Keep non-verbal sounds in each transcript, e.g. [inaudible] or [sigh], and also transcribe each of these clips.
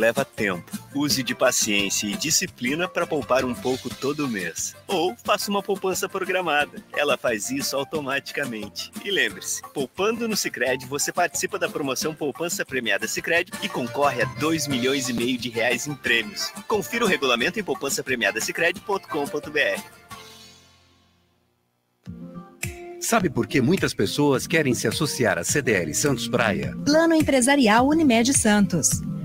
leva tempo. Use de paciência e disciplina para poupar um pouco todo mês. Ou faça uma poupança programada. Ela faz isso automaticamente. E lembre-se, poupando no Sicredi, você participa da promoção Poupança Premiada Sicredi e concorre a 2 milhões e meio de reais em prêmios. Confira o regulamento em poupancapremiadasicredi.com.br. Sabe por que muitas pessoas querem se associar à CDL Santos Praia? Plano Empresarial Unimed Santos.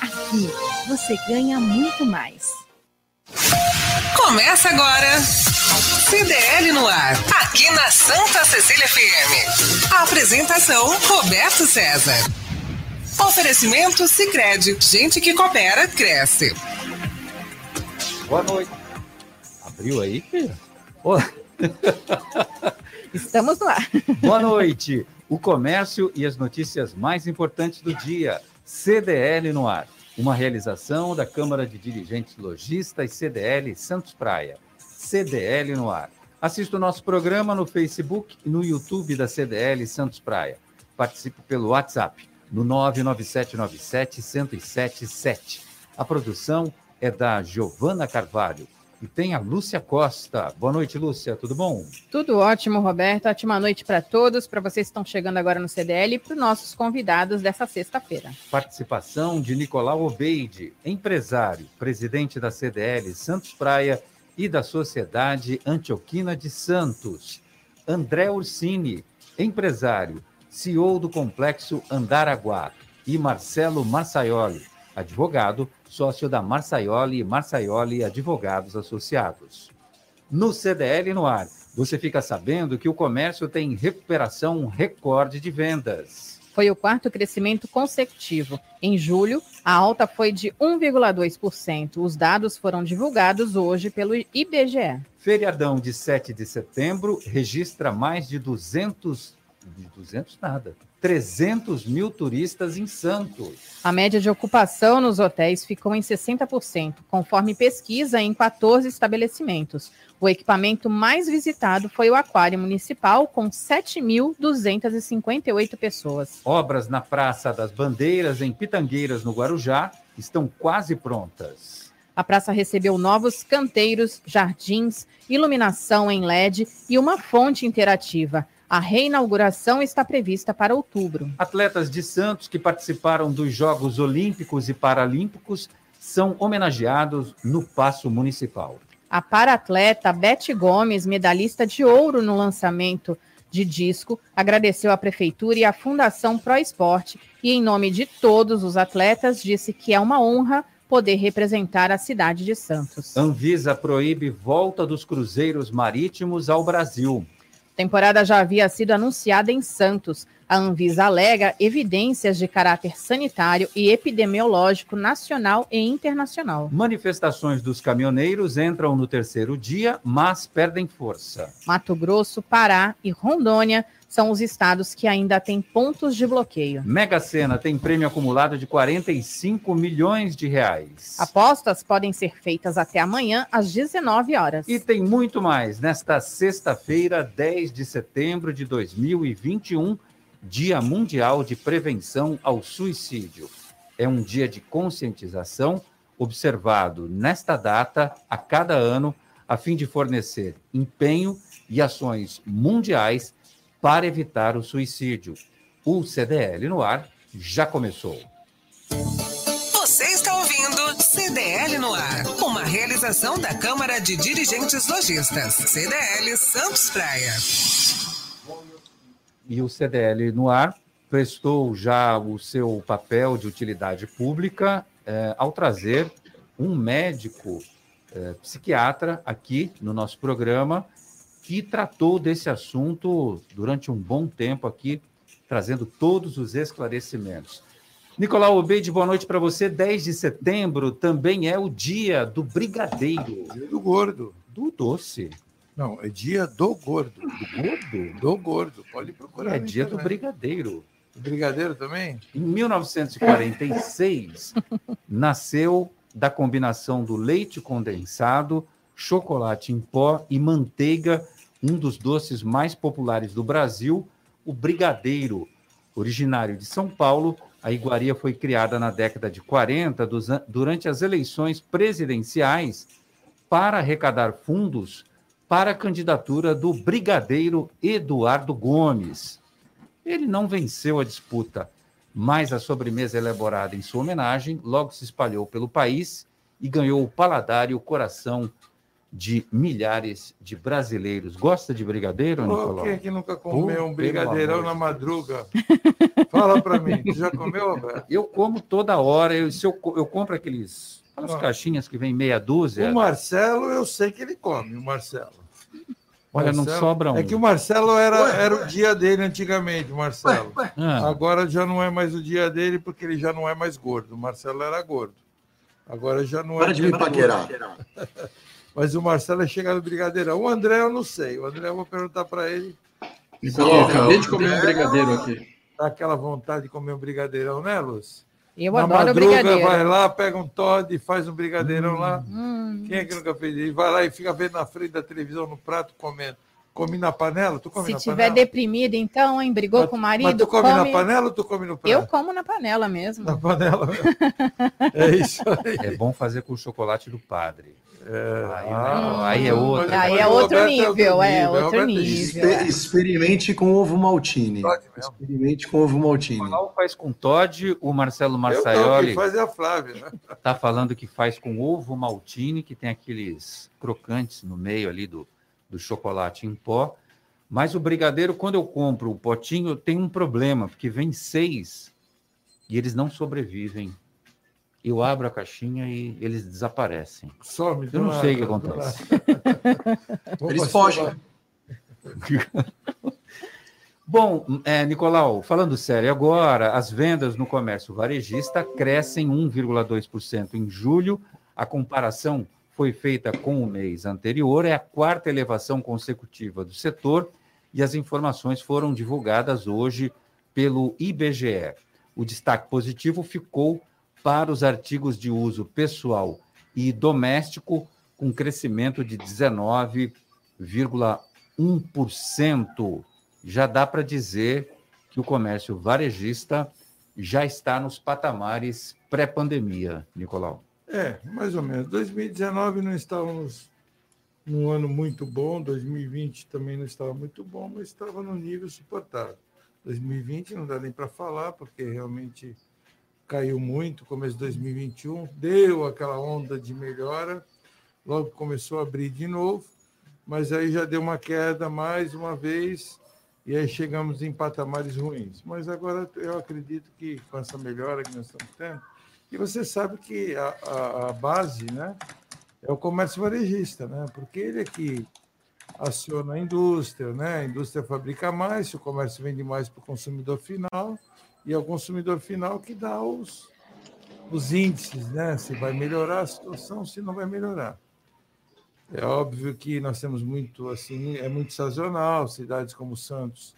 Aqui você ganha muito mais. Começa agora. CDL no ar, aqui na Santa Cecília FM. A apresentação Roberto César. Oferecimento Sicredi, gente que coopera cresce. Boa noite. Abriu aí, filho? [laughs] Estamos ar. Boa noite. O comércio e as notícias mais importantes do dia. CDL no ar. Uma realização da Câmara de Dirigentes Logistas CDL Santos Praia. CDL no ar. Assista o nosso programa no Facebook e no YouTube da CDL Santos Praia. Participe pelo WhatsApp no 99797-1077. A produção é da Giovana Carvalho. E tem a Lúcia Costa. Boa noite, Lúcia. Tudo bom? Tudo ótimo, Roberto. Ótima noite para todos, para vocês que estão chegando agora no CDL e para os nossos convidados dessa sexta-feira. Participação de Nicolau Obeide, empresário, presidente da CDL Santos Praia e da Sociedade Antioquina de Santos. André Ursini, empresário, CEO do Complexo Andaraguá. E Marcelo Marçaioli, advogado, sócio da Marçaioli e Marçaioli Advogados Associados. No CDL no ar, você fica sabendo que o comércio tem recuperação recorde de vendas. Foi o quarto crescimento consecutivo. Em julho, a alta foi de 1,2%. Os dados foram divulgados hoje pelo IBGE. Feriadão de 7 de setembro registra mais de 200, de 200 nada, 300 mil turistas em Santos. A média de ocupação nos hotéis ficou em 60%, conforme pesquisa em 14 estabelecimentos. O equipamento mais visitado foi o Aquário Municipal, com 7.258 pessoas. Obras na Praça das Bandeiras, em Pitangueiras, no Guarujá, estão quase prontas. A praça recebeu novos canteiros, jardins, iluminação em LED e uma fonte interativa. A reinauguração está prevista para outubro. Atletas de Santos que participaram dos Jogos Olímpicos e Paralímpicos são homenageados no Paço Municipal. A paratleta Beth Gomes, medalhista de ouro no lançamento de disco, agradeceu à Prefeitura e à Fundação Pro Esporte e, em nome de todos os atletas, disse que é uma honra poder representar a cidade de Santos. Anvisa proíbe volta dos cruzeiros marítimos ao Brasil temporada já havia sido anunciada em Santos. A Anvisa alega evidências de caráter sanitário e epidemiológico nacional e internacional. Manifestações dos caminhoneiros entram no terceiro dia, mas perdem força. Mato Grosso, Pará e Rondônia são os estados que ainda têm pontos de bloqueio. Mega Sena tem prêmio acumulado de 45 milhões de reais. Apostas podem ser feitas até amanhã às 19 horas. E tem muito mais nesta sexta-feira, 10 de setembro de 2021, Dia Mundial de Prevenção ao Suicídio. É um dia de conscientização observado nesta data a cada ano a fim de fornecer empenho e ações mundiais para evitar o suicídio. O CDL no ar já começou. Você está ouvindo CDL no ar, uma realização da Câmara de Dirigentes Lojistas, CDL Santos Praia. E o CDL no ar prestou já o seu papel de utilidade pública eh, ao trazer um médico eh, psiquiatra aqui no nosso programa que tratou desse assunto durante um bom tempo aqui, trazendo todos os esclarecimentos. Nicolau Obeide, boa noite para você. 10 de setembro também é o dia do brigadeiro. Dia do gordo. Do doce. Não, é dia do gordo. Do gordo? Do gordo. Pode procurar. É dia internet. do brigadeiro. O brigadeiro também? Em 1946, [laughs] nasceu da combinação do leite condensado, chocolate em pó e manteiga, um dos doces mais populares do Brasil, o brigadeiro. Originário de São Paulo, a iguaria foi criada na década de 40, durante as eleições presidenciais, para arrecadar fundos para a candidatura do brigadeiro Eduardo Gomes. Ele não venceu a disputa, mas a sobremesa elaborada em sua homenagem logo se espalhou pelo país e ganhou o paladar e o coração de milhares de brasileiros. Gosta de brigadeiro, Nicolau? Quem é que nunca comeu um brigadeirão na madruga? Fala para mim, tu já comeu, Roberto? Eu como toda hora. Eu, se eu, eu compro aqueles aquelas ah. caixinhas que vem meia dúzia. O Marcelo, eu sei que ele come, o Marcelo. Olha, Marcelo, não sobra um. É que o Marcelo era, era o dia dele antigamente, o Marcelo. Ué, ué. Ah. Agora já não é mais o dia dele, porque ele já não é mais gordo. O Marcelo era gordo. Agora já não é. Para de me paquerar. [laughs] Mas o Marcelo é chegar no Brigadeirão. O André eu não sei. O André eu vou perguntar para ele. Nicolau, acabei de comer um brigadeiro aqui. Dá aquela vontade de comer um brigadeirão, né, Luz? Eu Na adoro madruga, brigadeiro. vai lá, pega um Todd, faz um brigadeirão hum, lá. Hum. Quem é que nunca fez isso? Vai lá e fica vendo na frente da televisão, no prato, comendo. Come na panela? Tu come Se na tiver panela? deprimido, então, hein? Brigou mas, com o marido. Mas tu come, come, na panela ou tu come no prato? Eu como na panela mesmo. Na panela mesmo. [laughs] é isso aí. É bom fazer com o chocolate do padre. É, aí, ah, aí, é outro. Aí é outro nível, é outro nível. É. Experimente com ovo maltine. Experimente com ovo maltine. O faz com Todd, o Marcelo faz é a Flávia, né? Tá falando que faz com ovo maltine, que tem aqueles crocantes no meio ali do, do chocolate em pó. Mas o brigadeiro, quando eu compro o potinho, tem um problema, porque vem seis e eles não sobrevivem eu abro a caixinha e eles desaparecem. Some. Eu não sei o que acontece. eles fogem. [laughs] Bom, é, Nicolau, falando sério agora, as vendas no comércio varejista crescem 1,2% em julho. A comparação foi feita com o mês anterior, é a quarta elevação consecutiva do setor e as informações foram divulgadas hoje pelo IBGE. O destaque positivo ficou para os artigos de uso pessoal e doméstico, com crescimento de 19,1%. Já dá para dizer que o comércio varejista já está nos patamares pré-pandemia, Nicolau. É, mais ou menos. 2019 não estávamos num ano muito bom, 2020 também não estava muito bom, mas estava no nível suportável. 2020 não dá nem para falar, porque realmente caiu muito, começo de 2021, deu aquela onda de melhora, logo começou a abrir de novo, mas aí já deu uma queda mais uma vez, e aí chegamos em patamares ruins. Mas agora eu acredito que com essa melhora que nós estamos tendo, e você sabe que a, a, a base né, é o comércio varejista, né, porque ele é que aciona a indústria, né? a indústria fabrica mais, o comércio vende mais para o consumidor final, e ao consumidor final que dá os, os índices, né? Se vai melhorar a situação, se não vai melhorar. É óbvio que nós temos muito assim, é muito sazonal, cidades como Santos,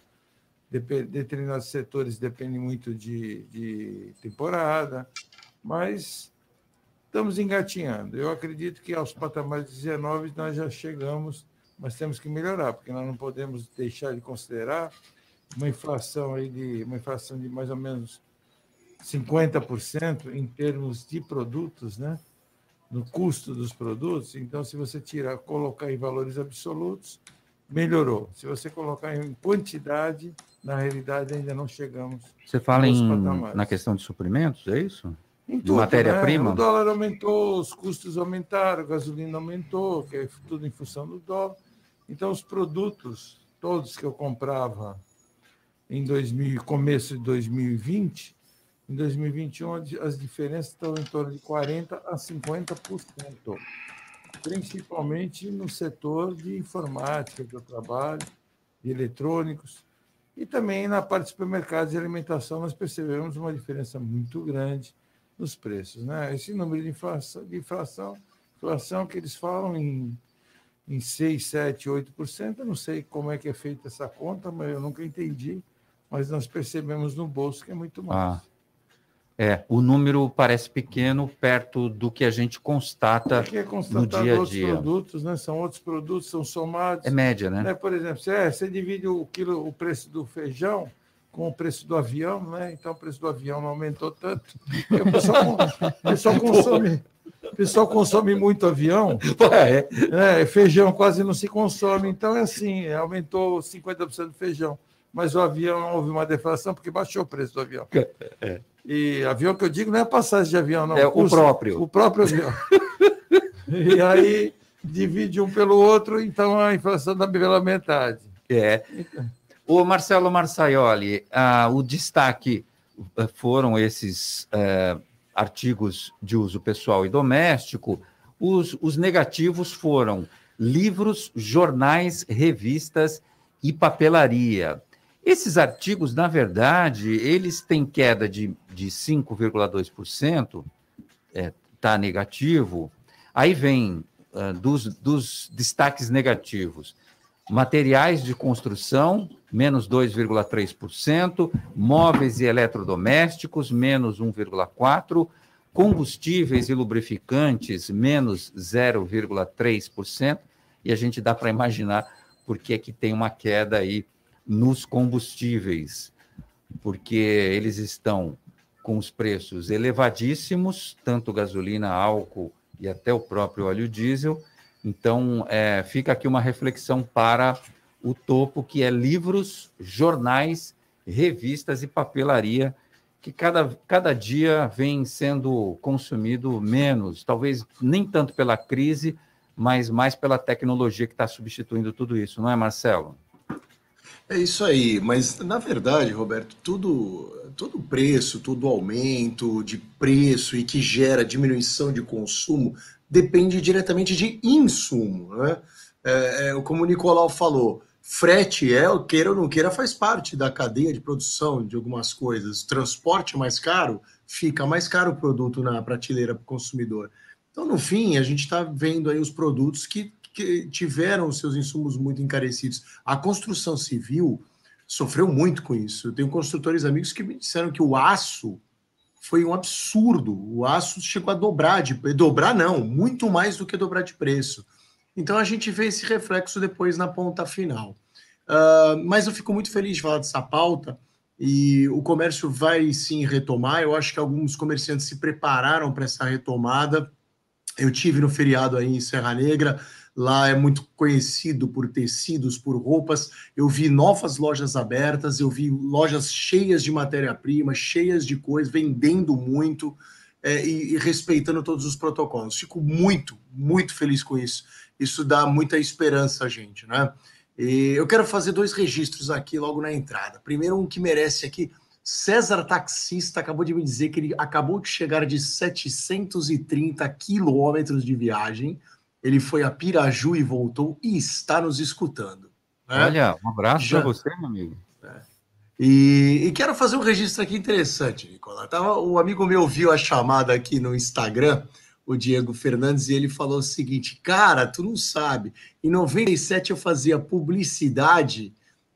determinados setores dependem muito de, de temporada, mas estamos engatinhando. Eu acredito que aos patamares 19 nós já chegamos, mas temos que melhorar, porque nós não podemos deixar de considerar uma inflação aí de uma inflação de mais ou menos 50% em termos de produtos, né? No custo dos produtos. Então, se você tirar, colocar em valores absolutos, melhorou. Se você colocar em quantidade, na realidade ainda não chegamos. Você fala em, na questão de suprimentos, é isso? Matéria-prima? Né? O dólar aumentou, os custos aumentaram, a gasolina aumentou, que é tudo em função do dólar. Então, os produtos, todos que eu comprava em 2000, começo de 2020, em 2021 as diferenças estão em torno de 40% a 50%, principalmente no setor de informática que eu trabalho, de eletrônicos. E também na parte de supermercados e alimentação nós percebemos uma diferença muito grande nos preços. Né? Esse número de inflação, de inflação, inflação que eles falam em, em 6, 7, 8%, eu não sei como é que é feita essa conta, mas eu nunca entendi, mas nós percebemos no bolso que é muito mais. Ah. É, o número parece pequeno perto do que a gente constata é no dia a outros dia. produtos, né? São outros produtos, são somados. É média, né? né? Por exemplo, você, é, você divide o quilo, o preço do feijão com o preço do avião, né? Então o preço do avião não aumentou tanto. O pessoal, o pessoal [laughs] consome, o pessoal consome muito avião. É. né? Feijão quase não se consome. Então é assim, aumentou 50% do feijão. Mas o avião houve uma deflação porque baixou o preço do avião. É. E avião que eu digo não é passagem de avião, não. É o próprio. O próprio avião. [laughs] e aí divide um pelo outro, então a inflação dá pela metade. É. O Marcelo Marçaioli, ah, o destaque eh, foram esses eh, artigos de uso pessoal e doméstico. Os, os negativos foram livros, jornais, revistas e papelaria. Esses artigos, na verdade, eles têm queda de, de 5,2%, está é, tá negativo. Aí vem uh, dos, dos destaques negativos: materiais de construção, menos 2,3%, móveis e eletrodomésticos, menos 1,4%, combustíveis e lubrificantes, menos 0,3%, e a gente dá para imaginar por que, que tem uma queda aí nos combustíveis, porque eles estão com os preços elevadíssimos, tanto gasolina, álcool e até o próprio óleo diesel. Então, é, fica aqui uma reflexão para o topo, que é livros, jornais, revistas e papelaria, que cada, cada dia vem sendo consumido menos, talvez nem tanto pela crise, mas mais pela tecnologia que está substituindo tudo isso, não é, Marcelo? É isso aí, mas na verdade, Roberto, tudo, todo preço, todo aumento de preço e que gera diminuição de consumo depende diretamente de insumo. Né? É, é, como o Nicolau falou, frete é, queira ou não queira, faz parte da cadeia de produção de algumas coisas. Transporte mais caro, fica mais caro o produto na prateleira para o consumidor. Então, no fim, a gente está vendo aí os produtos que que tiveram seus insumos muito encarecidos. A construção civil sofreu muito com isso. Eu tenho construtores amigos que me disseram que o aço foi um absurdo. O aço chegou a dobrar de dobrar não, muito mais do que dobrar de preço. Então a gente vê esse reflexo depois na ponta final. Uh, mas eu fico muito feliz de falar dessa pauta e o comércio vai sim retomar. Eu acho que alguns comerciantes se prepararam para essa retomada. Eu tive no feriado aí em Serra Negra, Lá é muito conhecido por tecidos, por roupas. Eu vi novas lojas abertas, eu vi lojas cheias de matéria-prima, cheias de coisas, vendendo muito é, e, e respeitando todos os protocolos. Fico muito, muito feliz com isso. Isso dá muita esperança a gente, né? E eu quero fazer dois registros aqui logo na entrada. Primeiro, um que merece aqui. César Taxista acabou de me dizer que ele acabou de chegar de 730 quilômetros de viagem ele foi a Piraju e voltou e está nos escutando. Né? Olha, um abraço para você, meu amigo. E, e, quero fazer um registro aqui interessante, Nicolau. Tava, o amigo meu viu a chamada aqui no Instagram, o Diego Fernandes, e ele falou o seguinte: Cara, tu não sabe, em 97 eu fazia publicidade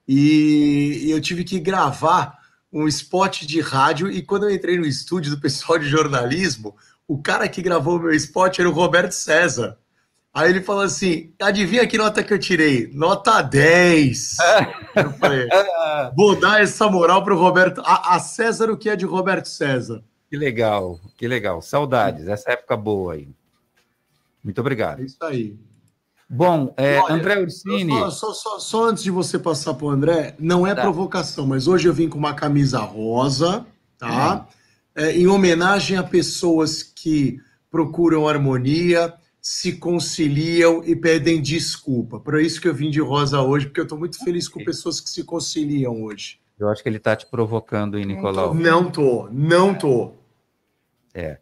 e, e eu tive que gravar um spot de rádio. E quando eu entrei no estúdio do pessoal de jornalismo, o cara que gravou o meu spot era o Roberto César. Aí ele falou assim: adivinha que nota que eu tirei? Nota 10. eu falei, [laughs] vou dar essa moral para o Roberto. A, a, César, o que é de Roberto César? Que legal, que legal. Saudades, essa época boa aí. Muito obrigado. É isso aí. Bom, é, Olha, André Ursini. Só, só, só, antes de você passar para o André, não é tá. provocação, mas hoje eu vim com uma camisa rosa, tá? É. É, em homenagem a pessoas que procuram harmonia se conciliam e pedem desculpa. Por isso que eu vim de rosa hoje, porque eu estou muito feliz com pessoas que se conciliam hoje. Eu acho que ele está te provocando, hein, Nicolau? Não tô, não tô. É.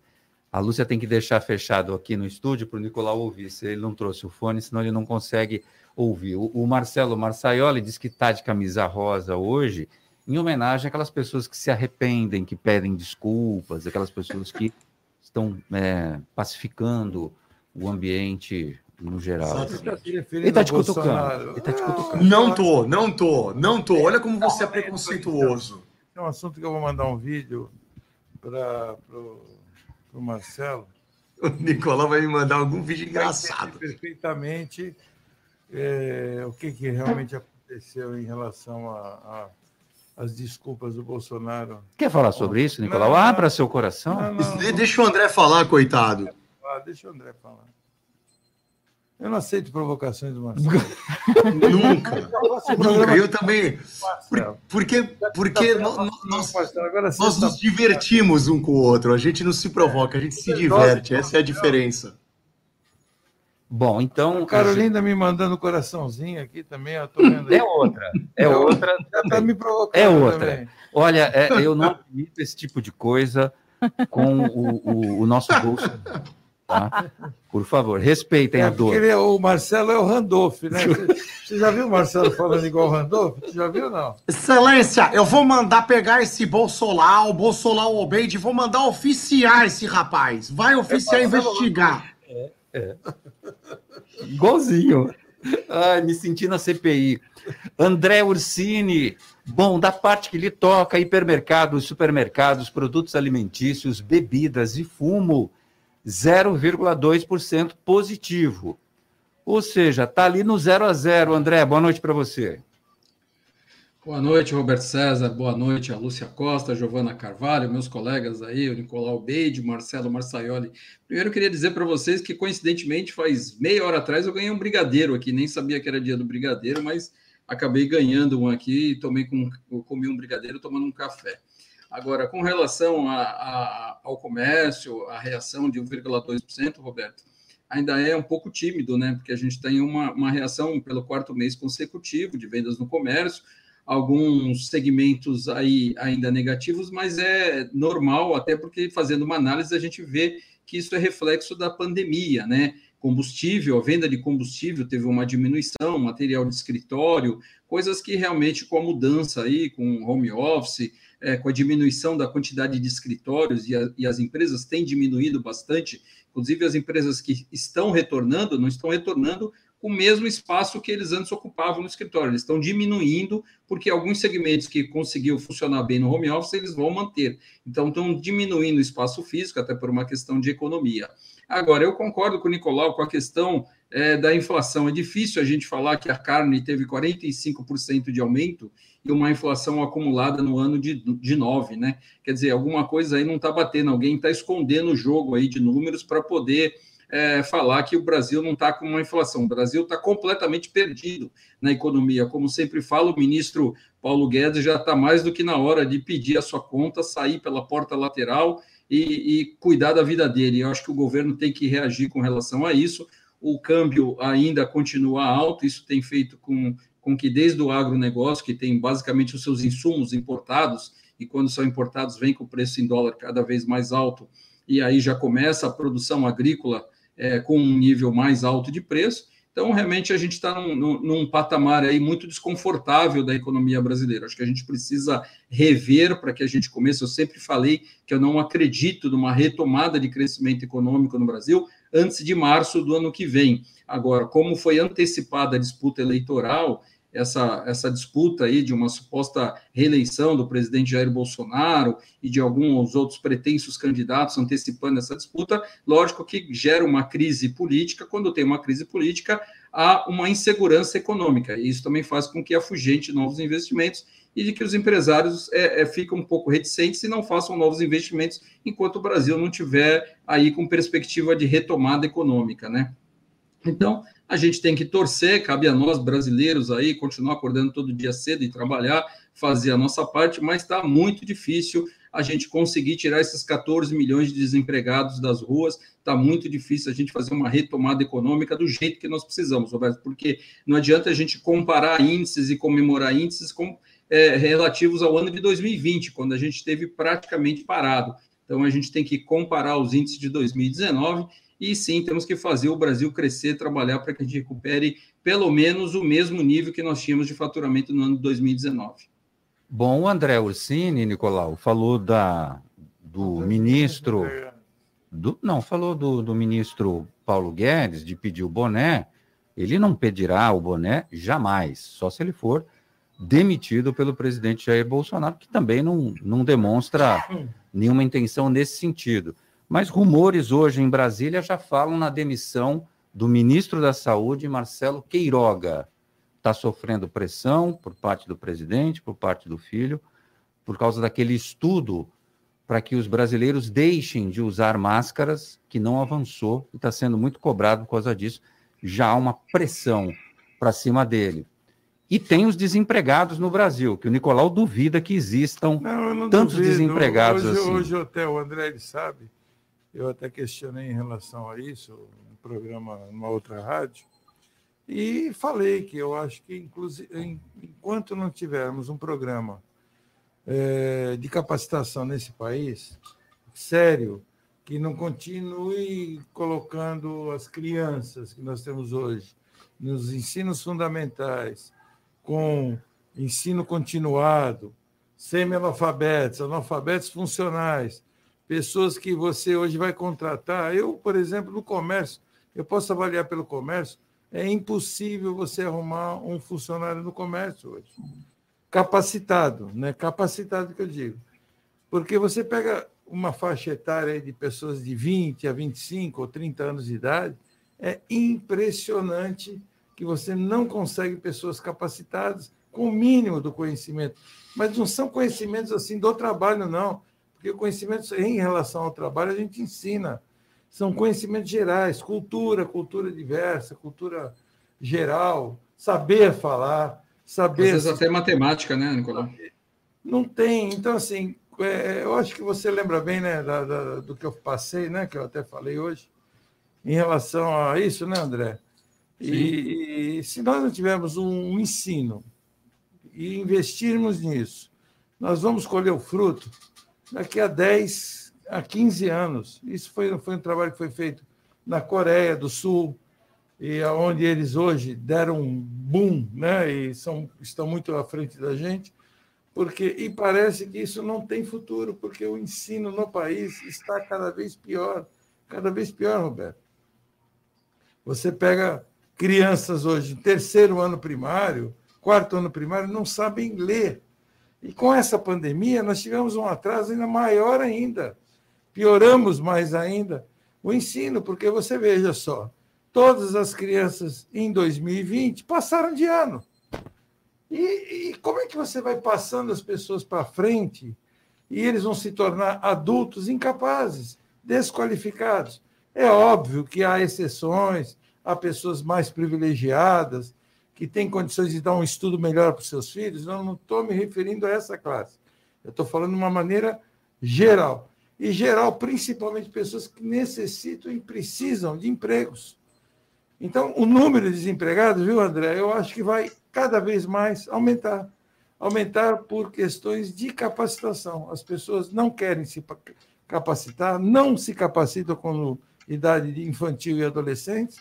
A Lúcia tem que deixar fechado aqui no estúdio para o Nicolau ouvir. Se ele não trouxe o fone, senão ele não consegue ouvir. O, o Marcelo Marçaioli diz que está de camisa rosa hoje, em homenagem àquelas pessoas que se arrependem, que pedem desculpas, aquelas pessoas que estão é, pacificando o ambiente no geral. Ele está te cutucando. Ele tá te cutucando. Não tô, não tô, não tô. Olha como você é preconceituoso. É um assunto que eu vou mandar um vídeo para o Marcelo. O Nicolau vai me mandar algum vídeo engraçado. Perfeitamente é, o que, que realmente aconteceu em relação a, a as desculpas do Bolsonaro. Quer falar sobre isso, Nicolau? Não, não, Abra seu coração. Não, deixa o André falar, coitado. Ah, deixa o André falar. Eu não aceito provocações do Marcelo. Nunca. [laughs] Nunca. Eu também. Por, porque porque nós, nós, nós nos divertimos um com o outro. A gente não se provoca, a gente se diverte. Essa é a diferença. Bom, então. A Carolina me mandando coraçãozinho aqui também, eu tô vendo aí. É outra. É outra. Já tá me provocando. É outra. Também. Olha, é, eu não [laughs] admito esse tipo de coisa com o, o, o nosso bolso. [laughs] Tá? Por favor, respeitem é, a dor. Ele, o Marcelo é o Randolph, né? [laughs] Você já viu o Marcelo falando igual o Randolph? Você já viu não? Excelência, eu vou mandar pegar esse Bolsonaro, o Bolsonaro Obeide, vou mandar oficiar esse rapaz. Vai oficiar é investigar. É, é. Igualzinho. Ai, me senti na CPI. André Ursini. Bom, da parte que lhe toca, hipermercados, supermercados, produtos alimentícios, bebidas e fumo, 0,2% positivo. Ou seja, está ali no 0 a 0. André, boa noite para você. Boa noite, Roberto César. Boa noite a Lúcia Costa, Giovana Carvalho, meus colegas aí, o Nicolau Beide, Marcelo Marçaioli. Primeiro, eu queria dizer para vocês que, coincidentemente, faz meia hora atrás eu ganhei um brigadeiro aqui. Nem sabia que era dia do brigadeiro, mas acabei ganhando um aqui e tomei com, comi um brigadeiro tomando um café. Agora, com relação a, a, ao comércio, a reação de 1,2%, Roberto, ainda é um pouco tímido, né? Porque a gente tem uma, uma reação pelo quarto mês consecutivo de vendas no comércio alguns segmentos aí ainda negativos, mas é normal, até porque fazendo uma análise a gente vê que isso é reflexo da pandemia, né? Combustível, a venda de combustível teve uma diminuição, material de escritório, coisas que realmente com a mudança aí, com home office, é, com a diminuição da quantidade de escritórios e, a, e as empresas têm diminuído bastante, inclusive as empresas que estão retornando, não estão retornando o mesmo espaço que eles antes ocupavam no escritório. Eles estão diminuindo, porque alguns segmentos que conseguiu funcionar bem no home office, eles vão manter. Então, estão diminuindo o espaço físico, até por uma questão de economia. Agora, eu concordo com o Nicolau com a questão é, da inflação. É difícil a gente falar que a carne teve 45% de aumento e uma inflação acumulada no ano de, de 9, né? Quer dizer, alguma coisa aí não está batendo, alguém está escondendo o jogo aí de números para poder é, falar que o Brasil não está com uma inflação. O Brasil está completamente perdido na economia. Como sempre falo, o ministro Paulo Guedes já está mais do que na hora de pedir a sua conta, sair pela porta lateral e, e cuidar da vida dele. Eu acho que o governo tem que reagir com relação a isso. O câmbio ainda continua alto, isso tem feito com, com que, desde o agronegócio, que tem basicamente os seus insumos importados, e quando são importados, vem com o preço em dólar cada vez mais alto, e aí já começa a produção agrícola é, com um nível mais alto de preço. Então, realmente, a gente está num, num, num, patamar aí muito desconfortável da economia brasileira. Acho que a gente precisa rever para que a gente comece. Eu sempre falei que eu não acredito numa retomada de crescimento econômico no Brasil antes de março do ano que vem. Agora, como foi antecipada a disputa eleitoral, essa, essa disputa aí de uma suposta reeleição do presidente Jair Bolsonaro e de alguns outros pretensos candidatos antecipando essa disputa, lógico que gera uma crise política. Quando tem uma crise política, há uma insegurança econômica. E isso também faz com que afugente novos investimentos e de que os empresários é, é, ficam um pouco reticentes e não façam novos investimentos enquanto o Brasil não tiver aí com perspectiva de retomada econômica, né? Então, a gente tem que torcer, cabe a nós brasileiros aí continuar acordando todo dia cedo e trabalhar, fazer a nossa parte, mas está muito difícil a gente conseguir tirar esses 14 milhões de desempregados das ruas, está muito difícil a gente fazer uma retomada econômica do jeito que nós precisamos, Roberto, porque não adianta a gente comparar índices e comemorar índices com, é, relativos ao ano de 2020, quando a gente esteve praticamente parado. Então a gente tem que comparar os índices de 2019 e sim temos que fazer o Brasil crescer, trabalhar para que a gente recupere pelo menos o mesmo nível que nós tínhamos de faturamento no ano de 2019. Bom, o André Ursini, Nicolau, falou da, do ministro. Do, não, falou do, do ministro Paulo Guedes de pedir o boné. Ele não pedirá o boné jamais, só se ele for demitido pelo presidente Jair Bolsonaro, que também não, não demonstra nenhuma intenção nesse sentido. Mas rumores hoje em Brasília já falam na demissão do ministro da Saúde, Marcelo Queiroga. Está sofrendo pressão por parte do presidente, por parte do filho, por causa daquele estudo para que os brasileiros deixem de usar máscaras, que não avançou e está sendo muito cobrado por causa disso. Já há uma pressão para cima dele. E tem os desempregados no Brasil, que o Nicolau duvida que existam não, não tantos duvido. desempregados hoje, assim. Hoje até o André sabe, eu até questionei em relação a isso, no programa, numa outra rádio, e falei que eu acho que, inclusive, enquanto não tivermos um programa é, de capacitação nesse país, sério, que não continue colocando as crianças que nós temos hoje nos ensinos fundamentais, com ensino continuado, semi-analfabetos, analfabetos funcionais, pessoas que você hoje vai contratar. Eu, por exemplo, no comércio, eu posso avaliar pelo comércio, é impossível você arrumar um funcionário no comércio hoje. Capacitado, né? Capacitado que eu digo. Porque você pega uma faixa etária de pessoas de 20 a 25 ou 30 anos de idade, é impressionante que você não consegue pessoas capacitadas com o mínimo do conhecimento. Mas não são conhecimentos assim do trabalho, não. Porque conhecimentos em relação ao trabalho a gente ensina. São conhecimentos gerais, cultura, cultura diversa, cultura geral, saber falar, saber. Às vezes até matemática, né, Nicolau? Não tem. Então, assim, é, eu acho que você lembra bem né, da, da, do que eu passei, né, que eu até falei hoje, em relação a isso, né, André? E, e, se nós não tivermos um ensino e investirmos nisso, nós vamos colher o fruto daqui a 10 a 15 anos. Isso foi, foi um trabalho que foi feito na Coreia do Sul, e onde eles hoje deram um boom, né? E são, estão muito à frente da gente, porque e parece que isso não tem futuro, porque o ensino no país está cada vez pior, cada vez pior, Roberto. Você pega crianças hoje, terceiro ano primário, quarto ano primário, não sabem ler. E com essa pandemia, nós tivemos um atraso ainda maior ainda. Pioramos mais ainda o ensino, porque você veja só, todas as crianças em 2020 passaram de ano. E, e como é que você vai passando as pessoas para frente e eles vão se tornar adultos incapazes, desqualificados? É óbvio que há exceções, há pessoas mais privilegiadas que têm condições de dar um estudo melhor para os seus filhos. Eu não estou me referindo a essa classe. Eu estou falando de uma maneira geral. E geral, principalmente pessoas que necessitam e precisam de empregos. Então, o número de desempregados, viu, André, eu acho que vai cada vez mais aumentar. Aumentar por questões de capacitação. As pessoas não querem se capacitar, não se capacitam com idade infantil e adolescentes,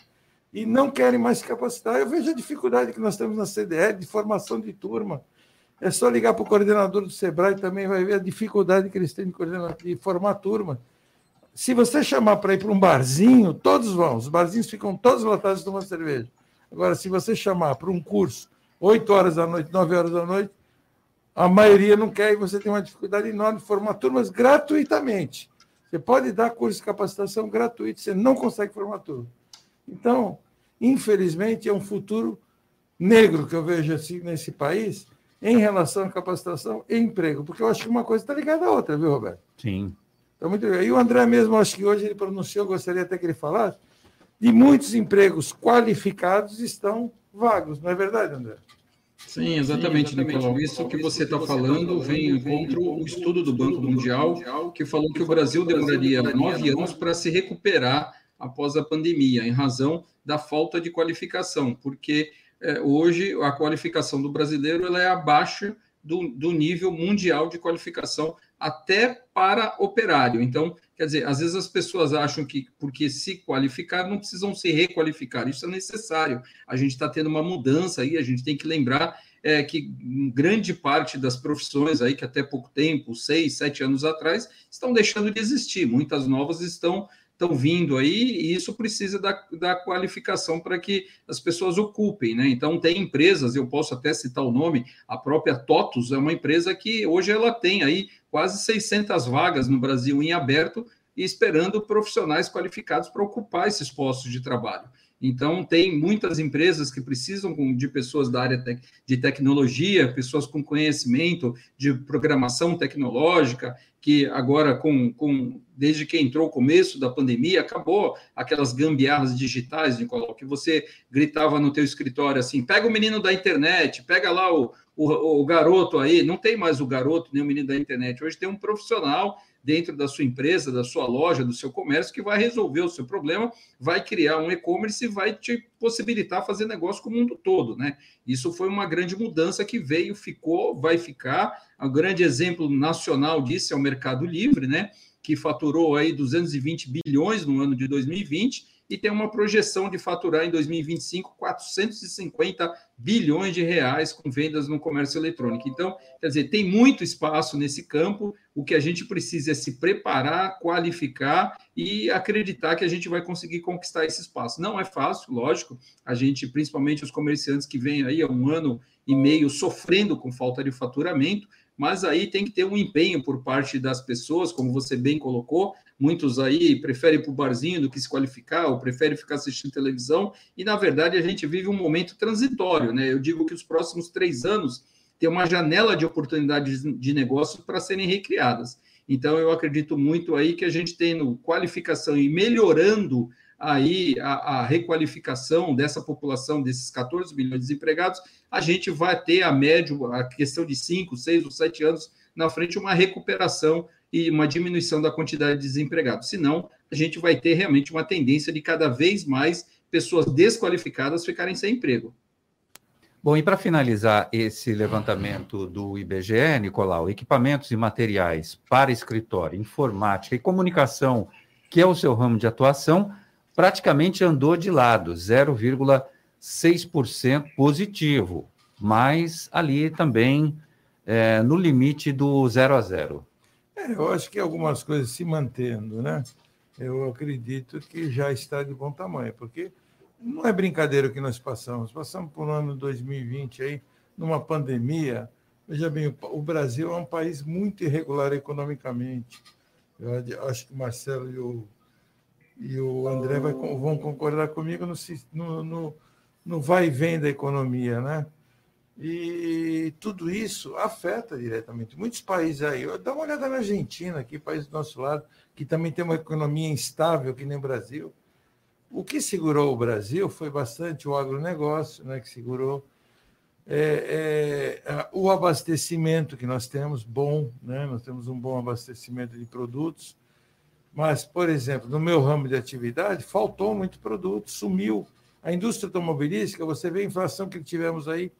e não querem mais capacitar. Eu vejo a dificuldade que nós temos na CDL de formação de turma. É só ligar para o coordenador do SEBRAE também vai ver a dificuldade que eles têm de, de formar turma. Se você chamar para ir para um barzinho, todos vão. Os barzinhos ficam todos lotados de uma cerveja. Agora, se você chamar para um curso, 8 horas da noite, 9 horas da noite, a maioria não quer e você tem uma dificuldade enorme de formar turmas gratuitamente. Você pode dar curso de capacitação gratuito, você não consegue formar turma. Então, infelizmente, é um futuro negro que eu vejo assim nesse país em relação à capacitação e emprego, porque eu acho que uma coisa está ligada à outra, viu, Roberto? Sim. Então, muito legal. E o André mesmo, acho que hoje ele pronunciou, gostaria até que ele falasse, de muitos empregos qualificados estão vagos, não é verdade, André? Sim, exatamente, Sim, exatamente Nicolau. Isso que você está falando vem contra o estudo do Banco Mundial, que falou que o Brasil demoraria nove anos para se recuperar após a pandemia, em razão da falta de qualificação, porque é, hoje a qualificação do brasileiro ela é abaixo do, do nível mundial de qualificação até para operário. Então, quer dizer, às vezes as pessoas acham que porque se qualificar não precisam se requalificar. Isso é necessário. A gente está tendo uma mudança aí, a gente tem que lembrar é, que grande parte das profissões aí que até pouco tempo, seis, sete anos atrás, estão deixando de existir. Muitas novas estão estão vindo aí e isso precisa da, da qualificação para que as pessoas ocupem, né? Então tem empresas, eu posso até citar o nome, a própria TOTUS é uma empresa que hoje ela tem aí quase 600 vagas no Brasil em aberto e esperando profissionais qualificados para ocupar esses postos de trabalho. Então, tem muitas empresas que precisam de pessoas da área de tecnologia, pessoas com conhecimento de programação tecnológica, que agora, com, com desde que entrou o começo da pandemia, acabou aquelas gambiarras digitais, Nicolau, que você gritava no teu escritório assim, pega o menino da internet, pega lá o, o, o garoto aí, não tem mais o garoto nem o menino da internet, hoje tem um profissional dentro da sua empresa, da sua loja, do seu comércio, que vai resolver o seu problema, vai criar um e-commerce e vai te possibilitar fazer negócio com o mundo todo, né? Isso foi uma grande mudança que veio, ficou, vai ficar. Um grande exemplo nacional disso é o Mercado Livre, né? Que faturou aí 220 bilhões no ano de 2020 e tem uma projeção de faturar em 2025 450 bilhões de reais com vendas no comércio eletrônico. Então, quer dizer, tem muito espaço nesse campo. O que a gente precisa é se preparar, qualificar e acreditar que a gente vai conseguir conquistar esse espaço. Não é fácil, lógico. A gente, principalmente os comerciantes que vêm aí há um ano e meio sofrendo com falta de faturamento, mas aí tem que ter um empenho por parte das pessoas, como você bem colocou. Muitos aí preferem ir para o barzinho do que se qualificar, ou preferem ficar assistindo televisão, e na verdade a gente vive um momento transitório, né? Eu digo que os próximos três anos tem uma janela de oportunidades de negócio para serem recriadas. Então, eu acredito muito aí que a gente tendo qualificação e melhorando aí a, a, requalificação dessa população, desses 14 milhões de desempregados, a gente vai ter a médio, a questão de 5, 6 ou 7 anos na frente, uma recuperação e uma diminuição da quantidade de desempregados. Senão, a gente vai ter realmente uma tendência de cada vez mais pessoas desqualificadas ficarem sem emprego. Bom, e para finalizar esse levantamento do IBGE, Nicolau, equipamentos e materiais para escritório, informática e comunicação, que é o seu ramo de atuação, praticamente andou de lado, 0,6% positivo, mas ali também é, no limite do zero a zero. É, eu acho que algumas coisas se mantendo, né? Eu acredito que já está de bom tamanho, porque não é brincadeira o que nós passamos. Passamos por um ano 2020 aí, numa pandemia. Veja bem, o Brasil é um país muito irregular economicamente. Eu acho que o Marcelo e o e o André vai, vão concordar comigo no, no, no vai e vem da economia, né? E tudo isso afeta diretamente. Muitos países aí, dá uma olhada na Argentina, aqui, país do nosso lado, que também tem uma economia instável, que nem o Brasil. O que segurou o Brasil foi bastante o agronegócio, né, que segurou é, é, o abastecimento que nós temos, bom, né, nós temos um bom abastecimento de produtos, mas, por exemplo, no meu ramo de atividade, faltou muito produto, sumiu. A indústria automobilística, você vê a inflação que tivemos aí,